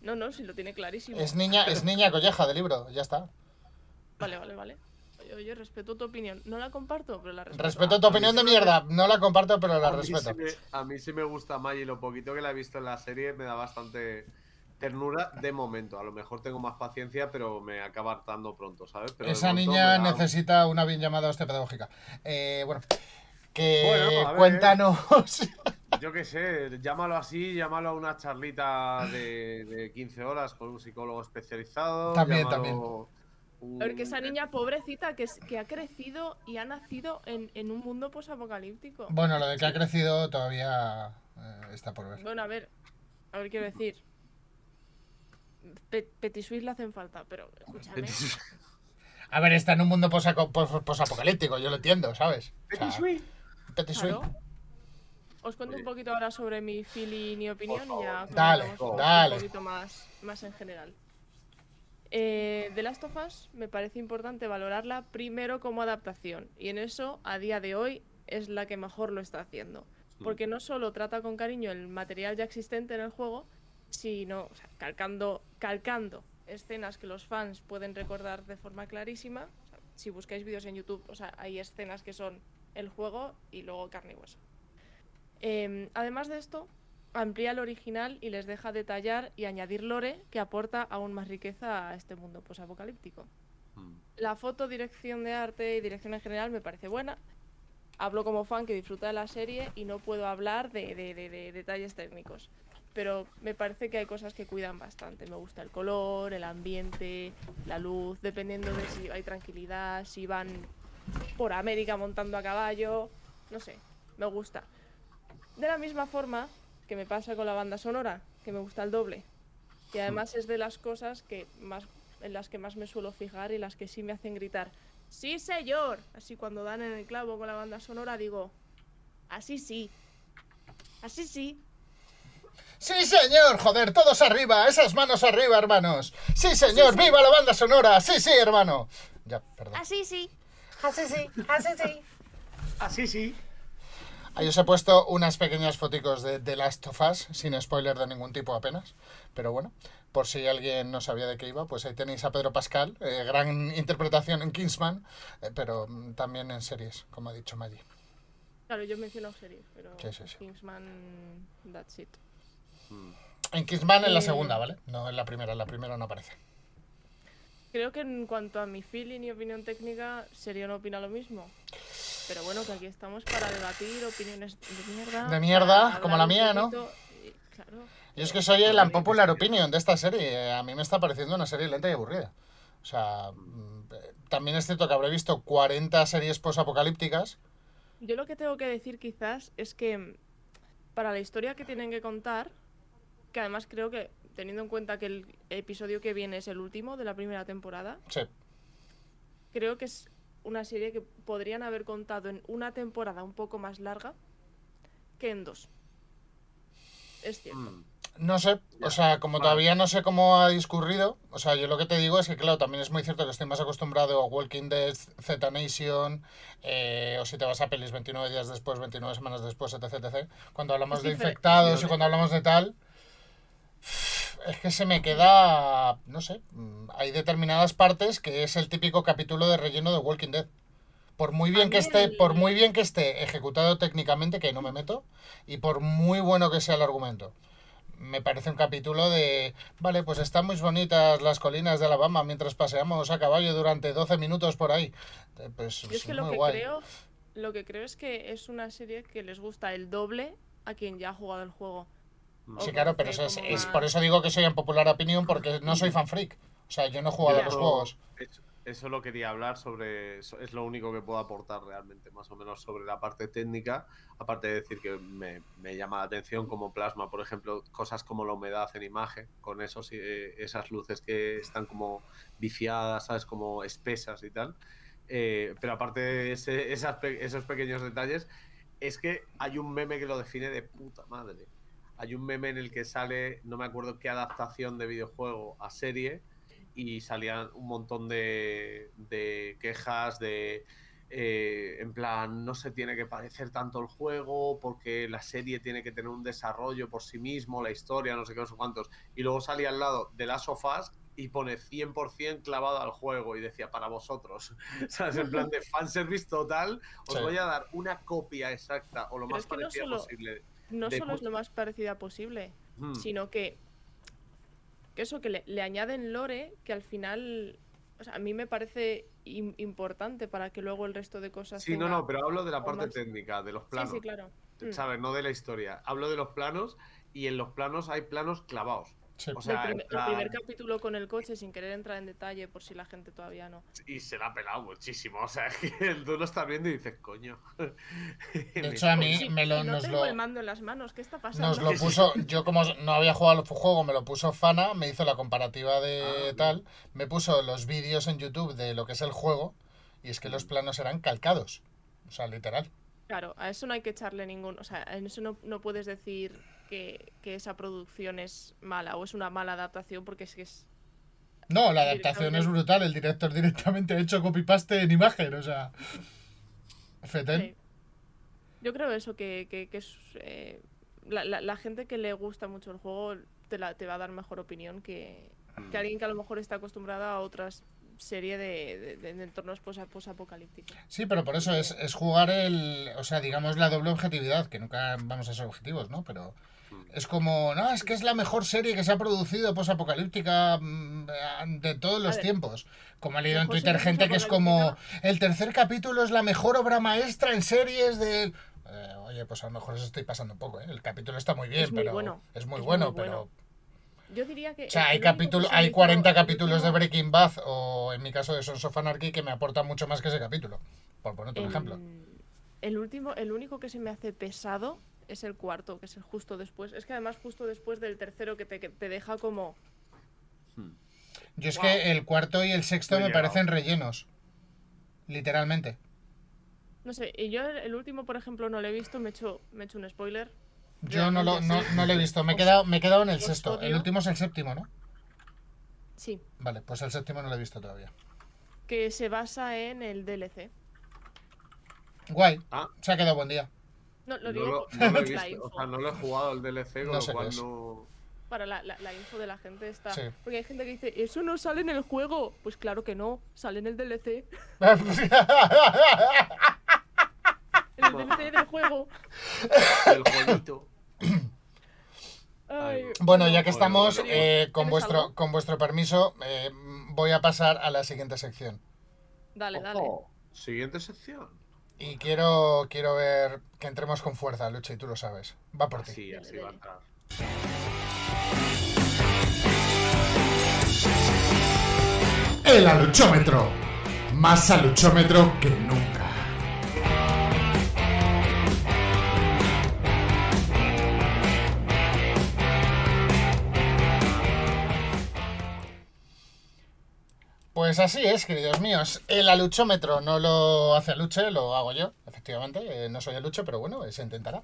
No, no, si lo tiene clarísimo. Es niña, es niña colleja de libro, ya está. Vale, vale, vale. Oye, oye, respeto tu opinión. No la comparto, pero la respeto. Respeto tu opinión de mierda, no la comparto, pero la a, mí sí respeto. me, a mí sí me gusta Maggie, lo poquito que la he visto en la serie me da bastante ternura de momento. A lo mejor tengo más paciencia, pero me acaba hartando pronto, ¿sabes? Pero Esa niña da- necesita una bien llamada hostia pedagógica. Eh, bueno, que Bueno, ver. cuéntanos. Yo qué sé, llámalo así, llámalo a una charlita de, de 15 horas con un psicólogo especializado. También, llámalo un- A ver, que esa niña pobrecita que, es- que ha crecido y ha nacido en, en un mundo posapocalíptico. bueno, lo de que ha crecido todavía eh, está por ver. Bueno, a ver, a ver, quiero decir. Pe Petit Suisse le hacen falta, pero escúchame. A ver, está en un mundo posapocalíptico, yo lo entiendo, ¿sabes? O sea, Petit Suisse. Petit Suisse. Claro. Os cuento un poquito ahora sobre mi feeling y opinión y ya Dale, dale. un poquito más, más en general. Eh, The Last of Us me parece importante valorarla primero como adaptación y en eso a día de hoy es la que mejor lo está haciendo. Porque no solo trata con cariño el material ya existente en el juego, sino o sea, calcando, calcando escenas que los fans pueden recordar de forma clarísima. O sea, si buscáis vídeos en YouTube, o sea, hay escenas que son el juego y luego carne y hueso. Em, además de esto, amplía el original y les deja detallar y añadir lore que aporta aún más riqueza a este mundo posapocalíptico. Mm. La foto, dirección de arte y dirección en general me parece buena. Hablo como fan que disfruta de la serie y no puedo hablar de, de- de- de detalles técnicos. Pero me parece que hay cosas que cuidan bastante. Me gusta el color, el ambiente, la luz, dependiendo de si hay tranquilidad, si van por América montando a caballo. No sé, me gusta. De la misma forma que me pasa con la banda sonora, que me gusta el doble. Y además es de las cosas que más, en las que más me suelo fijar y las que sí me hacen gritar. ¡Sí, señor! Así cuando dan en el clavo con la banda sonora digo, así sí. Así sí. Sí, señor, joder, todos arriba, esas manos arriba, hermanos. Sí, señor, viva la banda sonora. Sí, sí, hermano. Ya, perdón. Así sí. Así sí, así sí. Así sí. Ahí os he puesto unas pequeñas foticos de The Last of Us, sin spoiler de ningún tipo apenas. Pero bueno, por si alguien no sabía de qué iba, pues ahí tenéis a Pedro Pascal, eh, gran interpretación en Kingsman, eh, pero mm, también en series, como ha dicho Maggie. Claro, yo menciono series, pero Sí, sí, sí. Kingsman, that's it. En Kingsman en la Eh. segunda, ¿vale? No en la primera, en la primera no aparece. Creo que en cuanto a mi feeling y opinión técnica, Serio no opina lo mismo. Pero bueno, que aquí estamos para debatir opiniones de mierda. De mierda, como la mía, ¿no? y- claro. Yo es que soy el unpopular opinion de esta serie. A mí me está pareciendo una serie lenta y aburrida. O sea, mm, también es cierto que habré visto 40 series posapocalípticas. Yo lo que tengo que decir quizás es que mm, para la historia que tienen que contar, que además creo que teniendo en cuenta que el episodio que viene es el último de la primera temporada, Sí. creo que es una serie que podrían haber contado en una temporada un poco más larga que en dos. Es cierto. Mm. No sé, o sea, como Vale. todavía no sé cómo ha discurrido, o sea, yo lo que te digo es que, claro, también es muy cierto que estoy más acostumbrado a Walking Dead, Z Nation, eh, o si te vas a pelis 29 días después, 29 semanas después, etc, etc. Cuando hablamos Es de diferente. infectados y cuando hablamos de tal, es que se me queda, no sé, mm, hay determinadas partes que es el típico capítulo de relleno de Walking Dead. Por muy bien que esté, por muy bien que esté ejecutado técnicamente, que no me meto, y por muy bueno que sea el argumento. Me parece un capítulo de, vale, pues están muy bonitas las colinas de Alabama mientras paseamos a caballo durante 12 minutos por ahí. Eh, Pues Yo es es que muy lo que guay. creo, lo que creo es que es una serie que les gusta el doble a quien ya ha jugado el juego. Sí, o claro, pero eso es, por eso digo que soy en popular opinión porque no soy fan freak. O sea, yo no he jugado a los juegos. Eso, lo quería hablar sobre. eso Es lo único que puedo aportar realmente, más o menos sobre la parte técnica. Aparte de decir que me, me llama la atención como plasma, por ejemplo, cosas como la humedad en imagen, con esos, eh, esas luces que están como viciadas, ¿sabes? Como espesas y tal. Eh, pero aparte de ese- esas pe- esos pequeños detalles, es que hay un meme que lo define de puta madre. Hay un meme en el que sale, no me acuerdo qué adaptación de videojuego a serie, y salían un montón de, de quejas de, eh, en plan, no se tiene que parecer tanto el juego porque la serie tiene que tener un desarrollo por sí mismo, la historia, no sé qué, no sé cuántos. Y luego salía al lado de Last of Us y pone 100% clavado al juego y decía para vosotros. ¿Sabes? En plan de fanservice total, os Sí. voy a dar una copia exacta o lo Pero más no parecida solo- posible. No de solo es lo más parecida posible, Hmm. sino que, que eso, que le, le añaden lore que al final, o sea, a mí me parece im- importante para que luego el resto de cosas Sí, no, no, pero hablo de la parte más- técnica, de los Sí, planos. sí, claro. Mm. ¿sabes? No de la historia. Hablo de los planos y en los planos hay planos clavados. Sí. O sea, el, primer, el plan- primer capítulo con el coche, sin querer entrar en detalle, por si la gente todavía no. y se la ha pelado muchísimo. O sea, que tú lo estás viendo y dices, coño. De hecho, a mí Sí, me lo, y no nos tengo lo, el mando en las manos, ¿qué está pasando? nos lo puso. Yo, como no había jugado al juego, me lo puso Fana, me hizo la comparativa de Ah, bien. tal. Me puso los vídeos en YouTube de lo que es el juego. Y es que los planos eran calcados. O sea, literal. Claro, a eso no hay que echarle ningún. O sea, en eso no, no puedes decir que, que esa producción es mala o es una mala adaptación porque es que es. No, la adaptación es brutal. El director directamente ha hecho copy-paste en imagen. O sea. Fetel. Sí. Yo creo eso, que, que, que es. eh, la, la- la gente que le gusta mucho el juego te, la, te va a dar mejor opinión que, que alguien que a lo mejor está acostumbrado a otras serie de, de- de entornos posapocalípticos. Sí, pero por eso es, es jugar el. O sea, digamos la doble objetividad, que nunca vamos a ser objetivos, ¿no? Pero es como. No, es que es la mejor serie que se ha producido posapocalíptica mm, de todos los ver, tiempo. Como he leído en Twitter gente que es como. El tercer capítulo es la mejor obra maestra en series del. Eh, oye, pues a lo mejor eso estoy pasando un poco, ¿eh? El capítulo está muy bien, Es muy pero. bueno, Es muy es bueno, muy bueno. pero. Yo diría que. O sea, hay me hay hizo 40 el capítulos de Breaking Bad o en mi caso de Sons of Anarchy que me aportan mucho más que ese capítulo. Por ponerte un el- ejemplo. El último, el único que se me hace pesado es el cuarto, que es el justo después. Es que además justo después del tercero que te, que te deja como. Yo es Wow. que el cuarto y el sexto me llegado. parecen rellenos. Literalmente. No sé, y yo el, último, por ejemplo, no lo he visto, me he hecho, me he hecho un spoiler. Yo no lo, no, no lo he visto. Me he quedado, me he quedado en el sexto. El último es el séptimo, ¿no? Sí, Vale, pues el séptimo no lo he visto todavía. que se basa en el DLC. Guay. Ah. Se ha quedado buen día. No, lo No digo lo, por- no lo la visto, o sea, no lo he jugado al DLC, con No sé lo cual no. Para la, la- la info de la gente está. Sí. Porque hay gente que dice, eso no sale en el juego. Pues claro que no, sale en el DLC. En el DLC del juego. El jueguito. Ay, bueno, ya que estamos, eh, con, ¿Tienes vuestro, algo? con vuestro permiso, eh, voy a pasar a la siguiente sección. Dale, dale. Ojo, Siguiente sección. Y quiero, quiero ver que entremos con fuerza, Lucha, y tú lo sabes. Va por ti. Dale, así va a. El aluchómetro. Más aluchómetro que nunca. Pues así es, queridos míos. El aluchómetro no lo hace Aluche, lo hago yo, efectivamente. Eh, no soy Aluche, pero bueno, se intentará.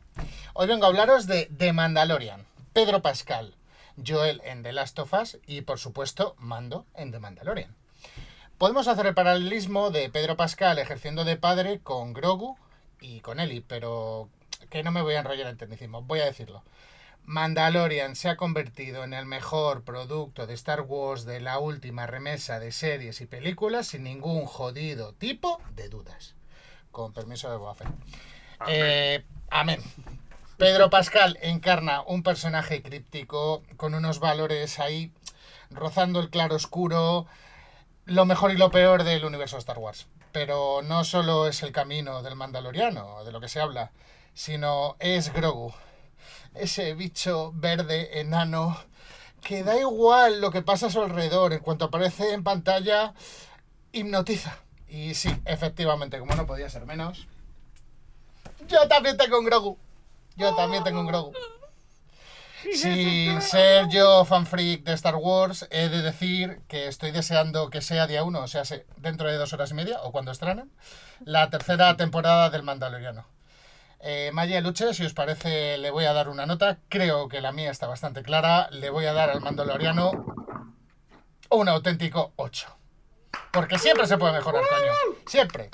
Hoy vengo a hablaros de The Mandalorian, Pedro Pascal, Joel en The Last of Us y, por supuesto, Mando en The Mandalorian. Podemos hacer el paralelismo de Pedro Pascal ejerciendo de padre con Grogu y con Eli, pero que no me voy a enrollar en tecnicismo, voy a decirlo. Mandalorian se ha convertido en el mejor producto de Star Wars de la última remesa de series y películas sin ningún jodido tipo de dudas. Con permiso de Boba Fett. Eh, amén. Pedro Pascal encarna un personaje críptico con unos valores ahí rozando el claro oscuro, lo mejor y lo peor del universo de Star Wars. Pero no solo es el camino del Mandaloriano, de lo que se habla, sino es Grogu ese bicho verde enano que da igual lo que pasa a su alrededor, en cuanto aparece en pantalla hipnotiza. Y sí, efectivamente, como no podía ser menos. Yo también tengo un Grogu. Yo también tengo un Grogu. Sin ser yo fan freak de Star Wars, he de decir que estoy deseando que sea día 1, o sea, se- dentro de dos horas y media, o cuando estrenen, la tercera temporada del Mandaloriano. Eh, Maya Luche, si os parece, le voy a dar una nota. Creo que la mía está bastante clara. Le voy a dar al Mandaloriano un auténtico 8. Porque siempre se puede mejorar, coño. Siempre.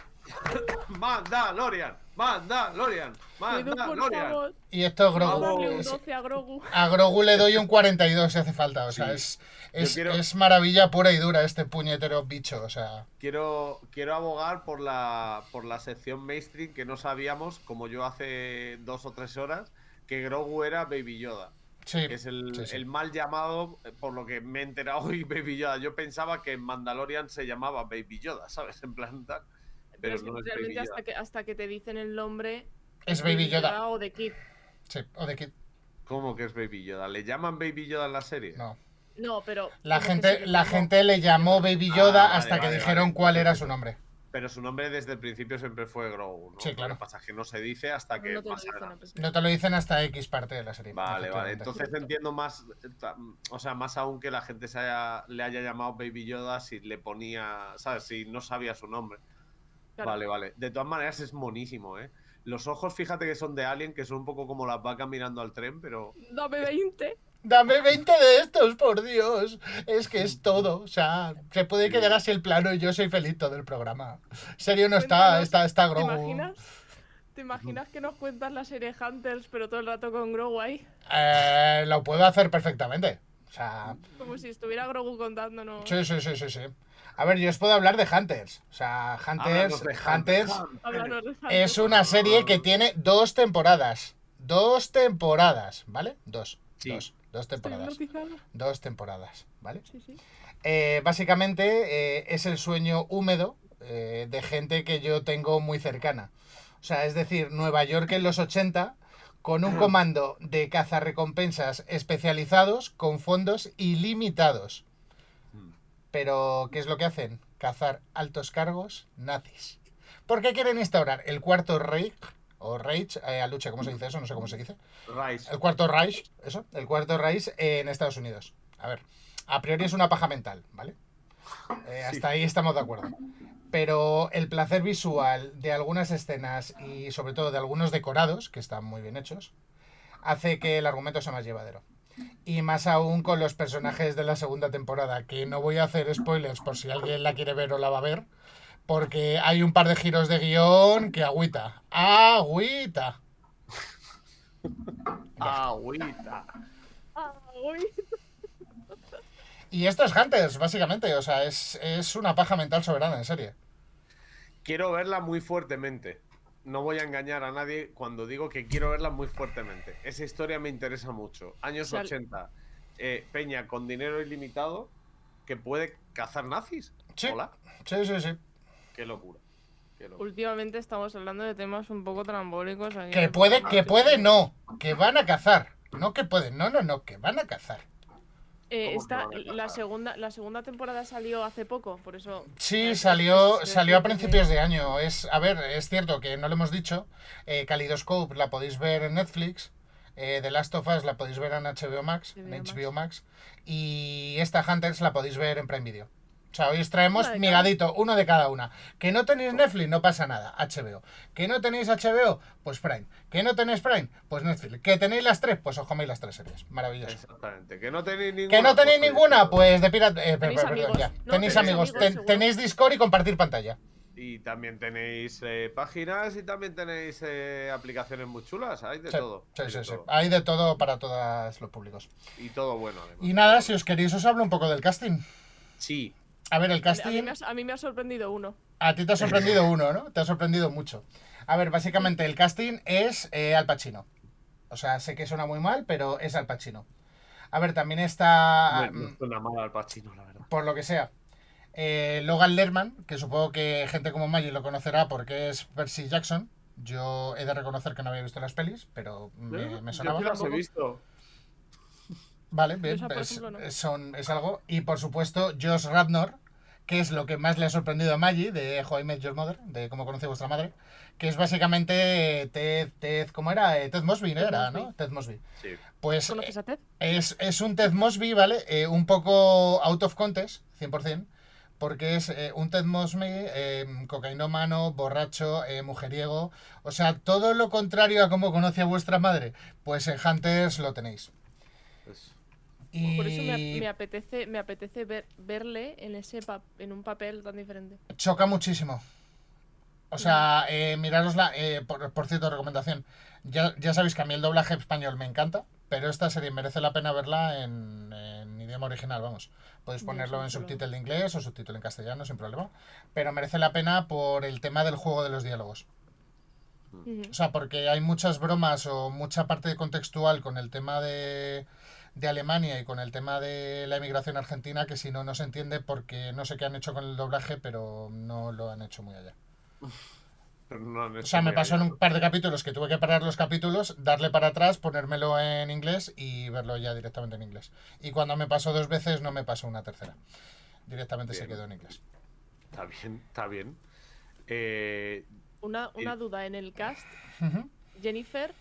Mandalorian, Mandalorian, Mandalorian. favor. Y esto es a Grogu. darle un Es- 12 a Grogu. A Grogu le doy un 42 si hace falta. O sea, es, es, quiero- es maravilla pura y dura este puñetero bicho. O sea, Quiero, quiero abogar por la, por la sección mainstream que no sabíamos, como yo hace dos o tres horas, que Grogu era Baby Yoda. sí. que es el, sí, sí. el mal llamado, eh, por lo que me he enterado hoy, Baby Yoda. Yo pensaba que en Mandalorian se llamaba Baby Yoda, ¿sabes? En plan tal. Pero es que no es realmente Baby hasta Yoda. que, hasta que te dicen el nombre Es Baby Yoda. o de Kid. Sí, o de Kid. ¿Cómo que es Baby Yoda? ¿Le llaman Baby Yoda en la serie? No. No, pero. La que gente, la llamó. gente le llamó Baby Yoda Ah, vale, hasta que vale, dijeron vale. cuál era su nombre. Pero su nombre desde el principio siempre fue Grogu, ¿no? Sí, claro. Lo que pasa es que no se dice hasta que No te pasa dicen. No te lo dicen hasta X parte de la serie. Vale, vale. Entonces entiendo más, eh, o sea, más aún que la gente se haya, le haya llamado Baby Yoda si le ponía, ¿sabes? Si no sabía su nombre. Claro. Vale, vale. De todas maneras es monísimo, ¿eh? Los ojos, fíjate que son de Alien, que son un poco como las vacas mirando al tren, pero Dame 20. Dame 20 de estos, por Dios. Es que es todo. O sea, se puede quedar así el plano y yo soy feliz todo el programa. Serio no está, está, está ¿Te Grogu. imaginas? ¿Te imaginas que nos cuentas la serie Hunters, pero todo el rato con Grogu ahí? Eh, lo puedo hacer perfectamente. O sea, Como si estuviera Grogu contándonos. sí, sí, sí, sí, sí. A ver, yo os puedo hablar de Hunters. O sea, Hunters, de Hunters es una serie que tiene dos temporadas. Dos temporadas, ¿vale? Dos. Sí. Dos. Dos temporadas. Dos temporadas, ¿vale? Sí, sí. Eh, básicamente eh, es el sueño húmedo eh, de gente que yo tengo muy cercana. O sea, es decir, Nueva York en los 80 con un comando de cazarrecompensas especializados con fondos ilimitados. Pero, ¿qué es lo que hacen? Cazar altos cargos nazis. ¿Por qué quieren instaurar el cuarto Reich? O Reich, eh, a lucha, ¿cómo se dice eso? No sé cómo se dice. Rice. El cuarto Reich, eso, el cuarto Reich en Estados Unidos. A ver, a priori es una paja mental, ¿vale? Eh, hasta ahí estamos de acuerdo. Pero el placer visual de algunas escenas y sobre todo de algunos decorados, que están muy bien hechos, hace que el argumento sea más llevadero. Y más aún con los personajes de la segunda temporada, que no voy a hacer spoilers por si alguien la quiere ver o la va a ver, porque hay un par de giros de guion que agüita. ¡Agüita! Agüita. Uy. Y esto es Hunters, básicamente. O sea, es, es una paja mental soberana, en serie. Quiero verla muy fuertemente. No voy a engañar a nadie cuando digo que quiero verla muy fuertemente. Esa historia me interesa mucho. Años Sal- 80. eh, Peña con dinero ilimitado que puede cazar nazis. Sí. Hola. Sí, sí, sí. Qué locura. Qué locura. Últimamente estamos hablando de temas un poco trambólicos. aquí Que puede, que puede no. Que van a cazar. No que pueden. No, no, no. Que van a cazar. Eh, ¿Cómo esta- la, segunda, la segunda temporada salió hace poco, por eso. Sí, salió, es salió a principios de año. Es, a ver, es cierto que no lo hemos dicho. Eh, Kaleidoscope la podéis ver en Netflix. Eh, The Last of Us la podéis ver en HBO Max. En HBO HBO Max. Y esta Hunters la podéis ver en Prime Video. O sea, hoy os traemos migadito, uno de cada una. Que no tenéis Netflix, no pasa nada, HBO. Que no tenéis HBO, pues Prime. Que no tenéis Prime, pues Netflix. Que tenéis las tres, pues os coméis las tres series. Maravilloso. Exactamente. Que no tenéis ninguna. Que no tenéis pues, ninguna, pues de pirata. eh, Tenéis perdón, amigos. ya. No, tenéis tenéis amigos, amigos, ten- seguro. tenéis Discord y compartir pantalla. Y también tenéis eh, páginas y también tenéis eh, aplicaciones muy chulas. Hay de Sí, todo. sí, hay sí, de sí. todo. Hay de todo para todos los públicos. Y todo bueno, además. Y nada, si os queréis, os hablo un poco del casting. Sí. A ver, el A mí, casting. me ha, a mí me ha sorprendido uno. A ti te ha sorprendido uno, ¿no? Te ha sorprendido mucho. A ver, básicamente el casting es eh, Al Pacino. O sea, sé que suena muy mal, pero es Al Pacino. A ver, también está. no, no mm, suena mal al Pacino, la verdad. por lo que sea. eh, Logan Lerman, que supongo que gente como Maggie lo conocerá porque es Percy Jackson. Yo he de reconocer que no había visto las pelis, pero me, me Yo sonaba. sí las he visto. Vale, bien, esa, por es, ejemplo, no. es- son- es algo. Y por supuesto, Josh Radnor, que es lo que más le ha sorprendido a Maggie de How I Met Your Mother, de cómo conoce vuestra madre, que es básicamente Ted, Ted ¿cómo era? Eh, Ted Mosby, ¿no Ted era, Mosby. ¿no? Ted Mosby. Sí. Pues ¿Conoces a Ted? es, es un Ted Mosby, ¿vale? Eh, un poco out of context, 100%, porque es eh, un Ted Mosby eh, cocainómano, borracho, eh, mujeriego. O sea, todo lo contrario a cómo conoce a vuestra madre. Pues en Hunters lo tenéis. Pues, Y Por eso me, me apetece, me apetece ver, verle en ese pa- en un papel tan diferente. choca muchísimo. O sea, eh, mirarosla, eh, por, por cierto, recomendación. Ya, ya sabéis que a mí el doblaje español me encanta, pero esta serie merece la pena verla en, en idioma original, vamos. Podéis ponerlo en subtítulo de inglés o subtítulo en castellano, sin problema. Pero merece la pena por el tema del juego de los diálogos. O sea, porque hay muchas bromas o mucha parte contextual con el tema de, de Alemania y con el tema de la emigración argentina que si no, no se entiende porque no sé qué han hecho con el doblaje, pero no lo han hecho muy allá. no O sea, me pasó en un par de capítulos que tuve que parar los capítulos, darle para atrás, ponérmelo en inglés y verlo ya directamente en inglés. Y cuando me pasó dos veces, no me pasó una tercera. Directamente se quedó en inglés. Está bien, está bien. Eh, Una, una Y- duda en el cast. Jennifer,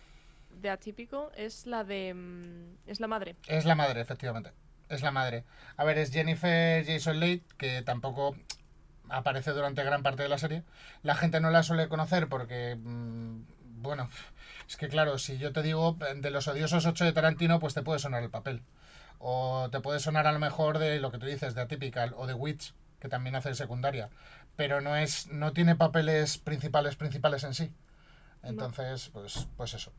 de Atípico, es la de. mm, es la madre. Es la madre, efectivamente. Es la madre. A ver, es Jennifer Jason Leigh, que tampoco aparece durante gran parte de la serie. La gente no la suele conocer porque, mm, bueno, es que claro, si yo te digo de los odiosos 8 de Tarantino, pues te puede sonar el papel. O te puede sonar a lo mejor de lo que tú dices, de Atypical o de Witch, que también hace de secundaria. Pero no es, no tiene papeles principales, principales en sí. Entonces, pues, pues eso.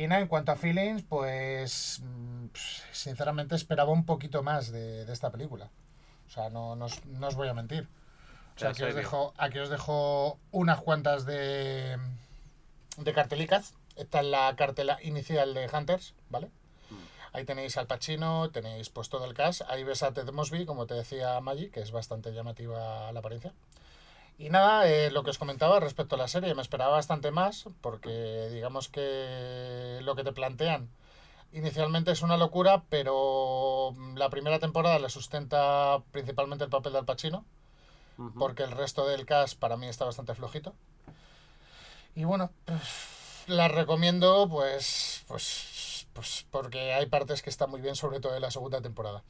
Y nada, en cuanto a feelings, pues mm, sinceramente esperaba un poquito más de, de esta película. O sea, no, no os, no os voy a mentir. O sea, En aquí os, dejo, aquí os dejo unas cuantas de, de cartelicas. Esta es la cartela inicial de Hunters, ¿vale? Ahí tenéis al Pacino, tenéis pues todo el cast. Ahí ves a Ted Mosby, como te decía Maggie, que es bastante llamativa la apariencia. Y nada, eh, lo que os comentaba respecto a la serie, me esperaba bastante más, porque digamos que lo que te plantean inicialmente es una locura, pero la primera temporada le sustenta principalmente el papel de Al Pacino, porque el resto del cast para mí está bastante flojito. Y bueno, pues, la recomiendo pues, pues, pues porque hay partes que están muy bien, sobre todo en la segunda temporada.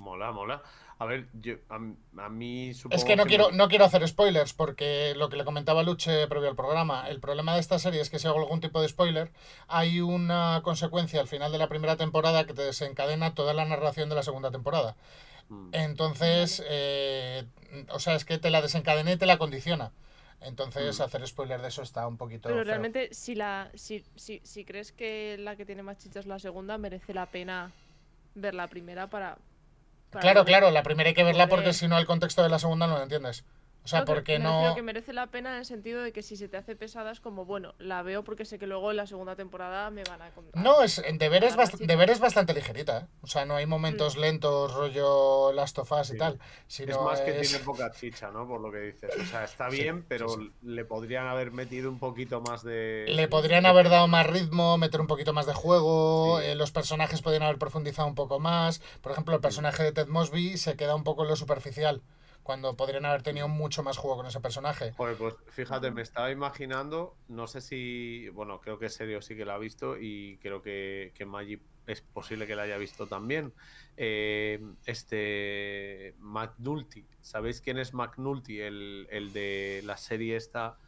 Mola, mola. A ver, yo, a, a mí supongo Es que no me- quiero, no quiero hacer spoilers, porque lo que le comentaba Luche previo al programa, el problema de esta serie es que si hago algún tipo de spoiler, hay una consecuencia al final de la primera temporada que te desencadena toda la narración de la segunda temporada. Mm. Entonces, eh, o sea, es que te la desencadena y te la condiciona. Entonces, Mm. hacer spoiler de eso está un poquito. Pero feo. realmente, si, la, si, si, si crees que la que tiene más chicha es la segunda, merece la pena ver la primera para. Claro, claro, la primera hay que verla porque si no, el contexto de la segunda no lo entiendes. O sea, porque no. que merece la pena en el sentido de que si se te hace pesada es como, bueno, la veo porque sé que luego en la segunda temporada me van a contar. No, es, en deber, es bast- deber es bastante ligerita. ¿eh? O sea, no hay momentos lentos, rollo Last of Us y Sí. tal. Es Sino más que es- tiene poca chicha, ¿no? Por lo que dices. O sea, está Sí, bien, pero sí, le podrían haber metido un poquito más de. Le podrían haber dado más ritmo, meter un poquito más de juego, Sí. eh, los personajes podrían haber profundizado un poco más. Por ejemplo, el personaje de Ted Mosby se queda un poco en lo superficial, cuando podrían haber tenido mucho más juego con ese personaje. Joder, pues fíjate, me estaba imaginando, no sé si, bueno, creo que Serio sí que la ha visto y creo que, que Maggi es posible que la haya visto también. Eh, este McNulty, ¿sabéis quién es McNulty? El, el de la serie esta.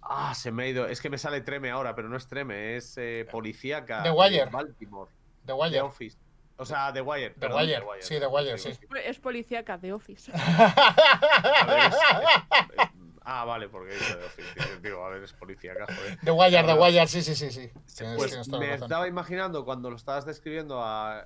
Ah, se me ha ido. Es que me sale Treme ahora, pero no es Treme, es eh, policíaca. The de Wire. Baltimore. The The Wire. Office. O sea, The Wire. The perdón, Wire, sí, The Wire, sí. Es policíaca de Office. A ver, es- es- ah, vale, porque dice The Office. Digo, a ver, es policíaca, joder. The Wire, The. Wire, sí, sí, sí. sí. Tienes, Pues tienes me razón. estaba imaginando cuando lo estabas describiendo a-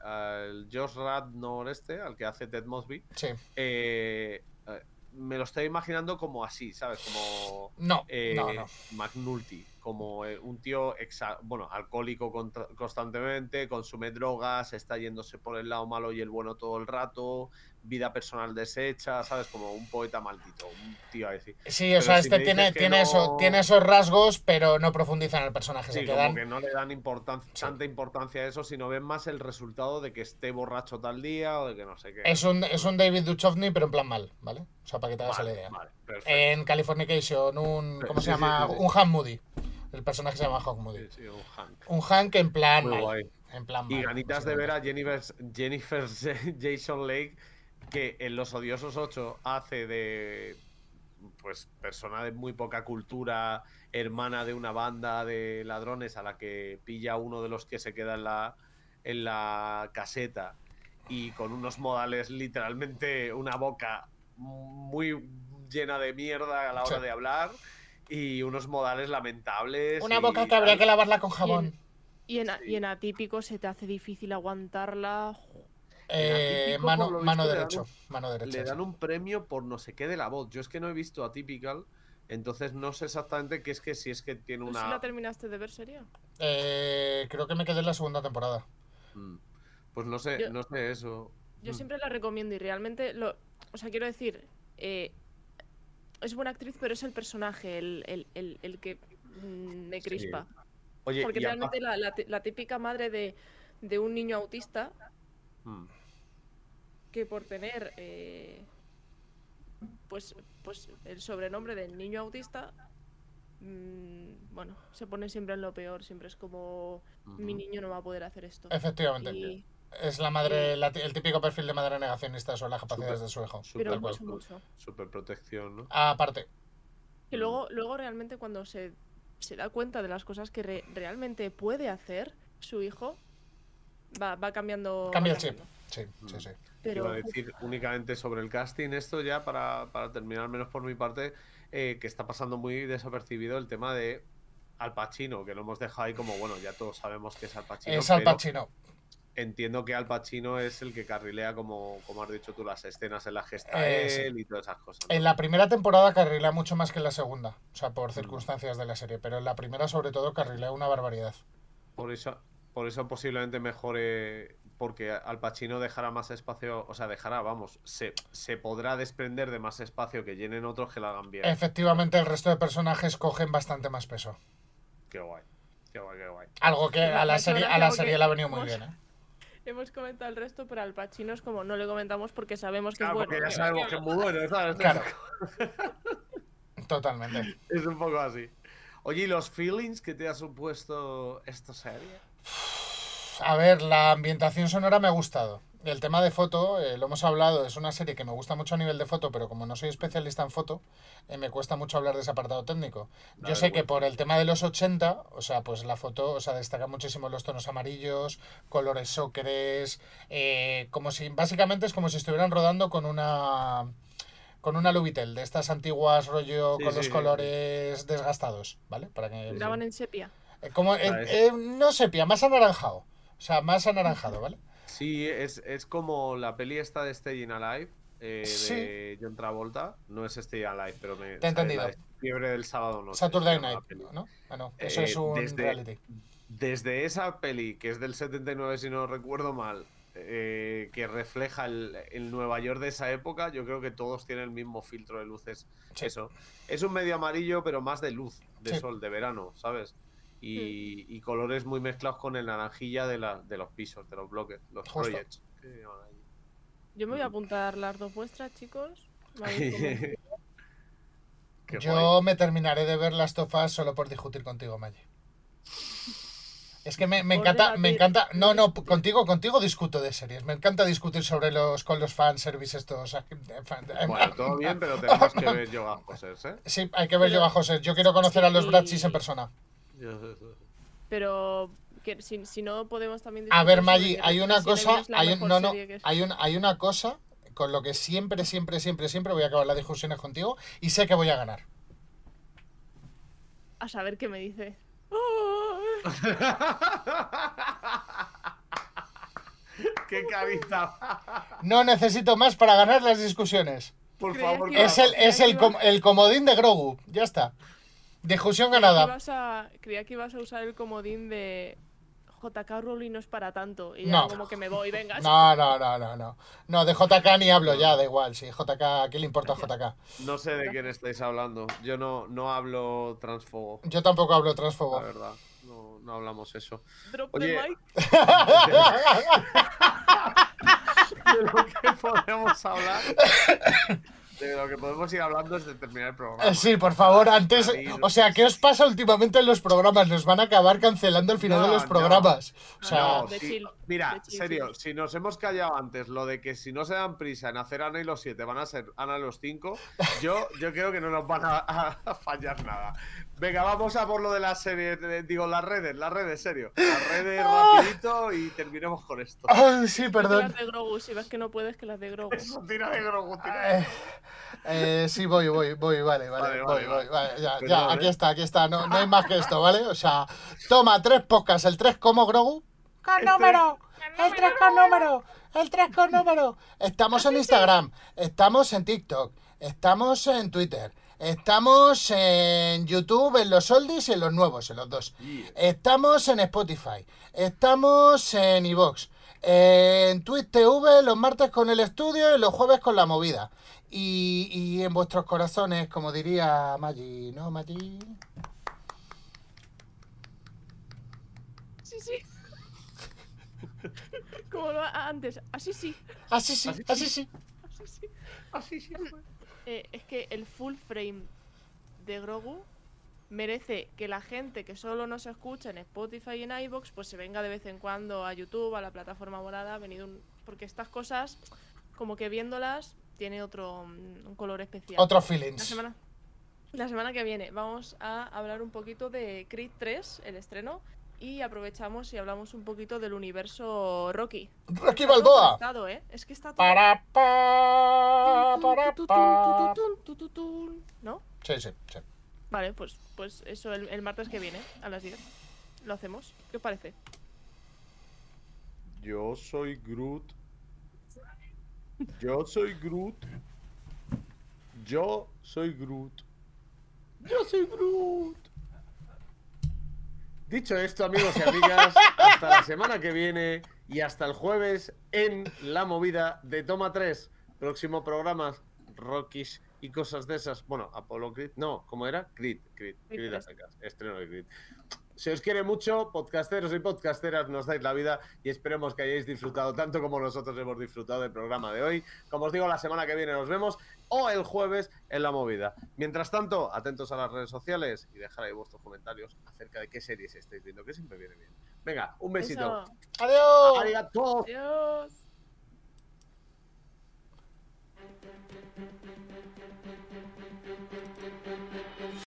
al Josh Radnor este, al que hace Ted Mosby, Sí. eh, eh, me lo estoy imaginando como así, ¿sabes? Como No, eh, no, no. McNulty, como eh, un tío, exa- bueno, alcohólico constantemente, consume drogas, está yéndose por el lado malo y el bueno todo el rato, vida personal deshecha, ¿sabes? Como un poeta maldito, un tío así. Sí, o sea, si este tiene, tiene, no- eso, tiene esos rasgos, pero no profundiza en el personaje. Sí, se como quedan... que no le dan importancia, tanta importancia a eso, sino ven más el resultado de que esté borracho tal día o de que no sé qué. Es un, es un David Duchovny, pero en plan mal, ¿vale? O sea, para que te hagas Vale, la idea. vale. En Californication, un. ¿Cómo Sí, se llama? Un Hank Moody. El personaje se llama Hawk Moody. Sí, sí, un Hank. Un Hank en plan Muy mal. guay. En plan Y ganitas de ver a Jennifer, Jennifer Jason Lake, que en Los Odiosos 8 hace de pues persona de muy poca cultura, hermana de una banda de ladrones a la que pilla uno de los que se queda en la, en la caseta y con unos modales literalmente una boca muy llena de mierda a la hora Sí. de hablar y unos modales lamentables. Una y boca que habría que lavarla con jabón. Y en, Sí. y en atípico se te hace difícil aguantarla. Eh, Atípico, mano mano dan derecho. un- Mano derecha. le dan un premio por no sé qué de la voz. Yo es que no he visto Atypical, entonces no sé exactamente qué es que si es que tiene ¿Tú sí una. la terminaste de ver sería? Eh, creo que me quedé en la segunda temporada. Mm. Pues no sé, Yo- no sé eso. Yo Mm. siempre la recomiendo y realmente lo. O sea, quiero decir. eh, es buena actriz, pero es el personaje el, el- el- el que mm, me Sí. crispa. Oye, Porque realmente la, la típica madre de, de un niño autista Mm. que por tener eh, pues, pues el sobrenombre del niño autista, mm, bueno, se pone siempre en lo peor, siempre es como mi niño no va a poder hacer esto. Efectivamente. Y- Es la madre, la el típico perfil de madre negacionista sobre las capacidades Súper. de su hijo. Pero cual. mucho, mucho. Super protección, ¿no? Aparte, Y luego, luego realmente cuando se, se da cuenta de las cosas que re- realmente puede hacer su hijo, va, va cambiando. cambia va el chip. Sí, sí, Mm. sí. Pero Iba a decir únicamente sobre el casting, esto ya para, para terminar, al menos por mi parte, eh, que está pasando muy desapercibido el tema de Al Pacino, que lo hemos dejado ahí como, bueno, ya todos sabemos que es Al Pacino. Es Al pero Pacino. Entiendo que Al Pacino es el que carrilea, como, como has dicho tú, las escenas en las que está Eh, sí. y todas esas cosas. ¿no? En la primera temporada carrilea mucho más que en la segunda. O sea, por circunstancias de la serie. Pero en la primera, sobre todo, carrilea una barbaridad. Por eso, por eso posiblemente mejore, porque Al Pacino dejará más espacio, o sea, dejará, vamos, se, se podrá desprender de más espacio que llenen otros que lo hagan bien. Efectivamente, el resto de personajes cogen bastante más peso. Qué guay, qué guay, qué guay. Algo que a la serie, a la serie le ha venido muy bien, ¿eh? Hemos comentado el resto, pero al Pacino es como no le comentamos porque sabemos que Claro, es bueno. porque ya sabemos que es muy bueno, ¿sabes? Claro. Totalmente. Es un poco así. Oye, ¿y los feelings que te ha supuesto esta serie? A ver, la ambientación sonora me ha gustado. El tema de foto, eh, lo hemos hablado, es una serie que me gusta mucho a nivel de foto, pero como no soy especialista en foto, eh, me cuesta mucho hablar de ese apartado técnico. Yo sé que por el tema de los 80, o sea, pues la foto, o sea, destaca muchísimo los tonos amarillos, colores ocres, eh, como si, básicamente es como si estuvieran rodando con una con una Lubitel, de estas antiguas rollo Sí, con sí, los sí. colores desgastados, ¿vale? Para que Graban en sepia. eh, como eh, eh, no sepia, más anaranjado. O sea, más anaranjado, ¿vale? Sí, es, es como la peli esta de Staying Alive, eh, Sí. de John Travolta. No es Staying Alive, pero me. Te he entendido. Fiebre del sábado no. Saturday Night, ¿no? Ah, no, eso Eh, es un desde- reality. Desde esa peli, que es del 79, si no recuerdo mal, eh, que refleja el, el Nueva York de esa época, yo creo que todos tienen el mismo filtro de luces. Sí. Eso. Es un medio amarillo, pero más de luz, de Sí. sol, de verano, ¿sabes? Y, y colores muy mezclados con el naranjilla de, la, de los pisos, de los bloques, los Justo. projects. que llaman ahí. Yo me voy a apuntar las dos vuestras, chicos. Yo me terminaré de ver las tofas solo por discutir contigo, Maggie. Es que me, me encanta, me encanta. No, no, contigo, contigo discuto de series. Me encanta discutir sobre los con los fanservice estos. fan- Bueno, todo bien, pero tenemos que ver Yoga Posers, ¿eh? Sí, hay que ver Pero- yo a José. Yo quiero conocer a los. Bratchis en persona. Pero que si, si no podemos también A ver, que hay una cosa, hay un, no, no, es. hay, un, hay una cosa con lo que siempre, siempre, siempre, siempre voy a acabar las discusiones contigo y sé que voy a ganar. A saber qué me dice. ¡Qué carita! No necesito más para ganar las discusiones. Por favor, Es el, es el, com- el comodín de Grogu. Ya está. Discusión Creía que, ganada. a, creía que ibas a usar el comodín de JK Rowling no es para tanto. Y ya No. como que me voy, venga. No, no, no, no, no. No, de JK ni hablo ya, da igual. Sí, JK, ¿a qué le importa JK? No sé de quién estáis hablando. Yo no, no hablo transfobo, Yo tampoco hablo la transfobo. verdad. No, no hablamos eso. Drop Oye. the mic. De lo que podemos hablar. De lo que podemos ir hablando es de terminar el programa. Eh, Sí, por favor, antes. O sea, ¿qué os pasa últimamente en los programas? Nos van a acabar cancelando el final No, de los no. programas. O sea, No, chill, Mira, serio, si nos hemos callado antes lo de que si no se dan prisa en hacer Ana y los 7 van a ser Ana y los 5, yo, yo creo que no nos van a fallar nada. Venga, vamos a por lo de las series, de- digo, las redes, las redes, serio. Las redes rapidito y terminemos con esto. ay, sí, perdón. Las de Grogu, si ves que no puedes, que las de Grogu. Eso, tira de Grogu, tira de Eh, eh, sí, voy, voy, voy, vale, vale, Vale, voy, vale, voy, vale. ya, ya, aquí ¿eh? está, aquí está, no, no hay más que esto, ¿vale? O sea, toma tres podcasts, el 3 como Grogu, con Este- número, el 3 con número, el 3 con número. Estamos en Instagram, estamos en TikTok, estamos en Twitter, estamos en YouTube, en los oldies y en los nuevos, en los dos. Yeah. Estamos en Spotify, estamos en iVoox, en Twitch TV los martes con el estudio y los jueves con la movida. Y, y en vuestros corazones, como diría Maggi, ¿no, Maggi? Sí, sí. Como lo antes. Así sí. Así sí, Así así sí. Así sí. Así sí. Eh, es que el full frame de Grogu merece que la gente que solo nos escucha en Spotify y en iBox pues se venga de vez en cuando a YouTube, a la plataforma morada, ha venido un... porque estas cosas, como que viéndolas, tiene otro mm, un color especial. Otros La feelings. semana, la semana que viene vamos a hablar un poquito de Creed 3, el estreno, y aprovechamos y hablamos un poquito del universo Rocky. Rocky Está Balboa. conectado, ¿eh? Es que está todo... Para, pa, para, pa. ¿No? Sí, sí, sí. Vale, pues, pues eso el, el martes que viene, a las 10. Lo hacemos. ¿Qué os parece? Yo soy Groot. Yo soy Groot. Yo soy Groot. Yo soy Groot. Dicho esto, amigos y amigas, hasta la semana que viene y hasta el jueves en la movida de Toma 3. Próximo programa, Rockies y cosas de esas. Bueno, Apollo Creed. No, ¿cómo era? Creed. Creed. Creed secas. Estreno de Creed. Se os quiere mucho, podcasteros y podcasteras, nos dais la vida y esperemos que hayáis disfrutado tanto como nosotros hemos disfrutado del programa de hoy. Como os digo, la semana que viene nos vemos o el jueves en la movida. Mientras tanto, atentos a las redes sociales y dejad ahí vuestros comentarios acerca de qué series estáis viendo, que siempre viene bien. Venga, un besito. Eso. Adiós. Arigato. Adiós.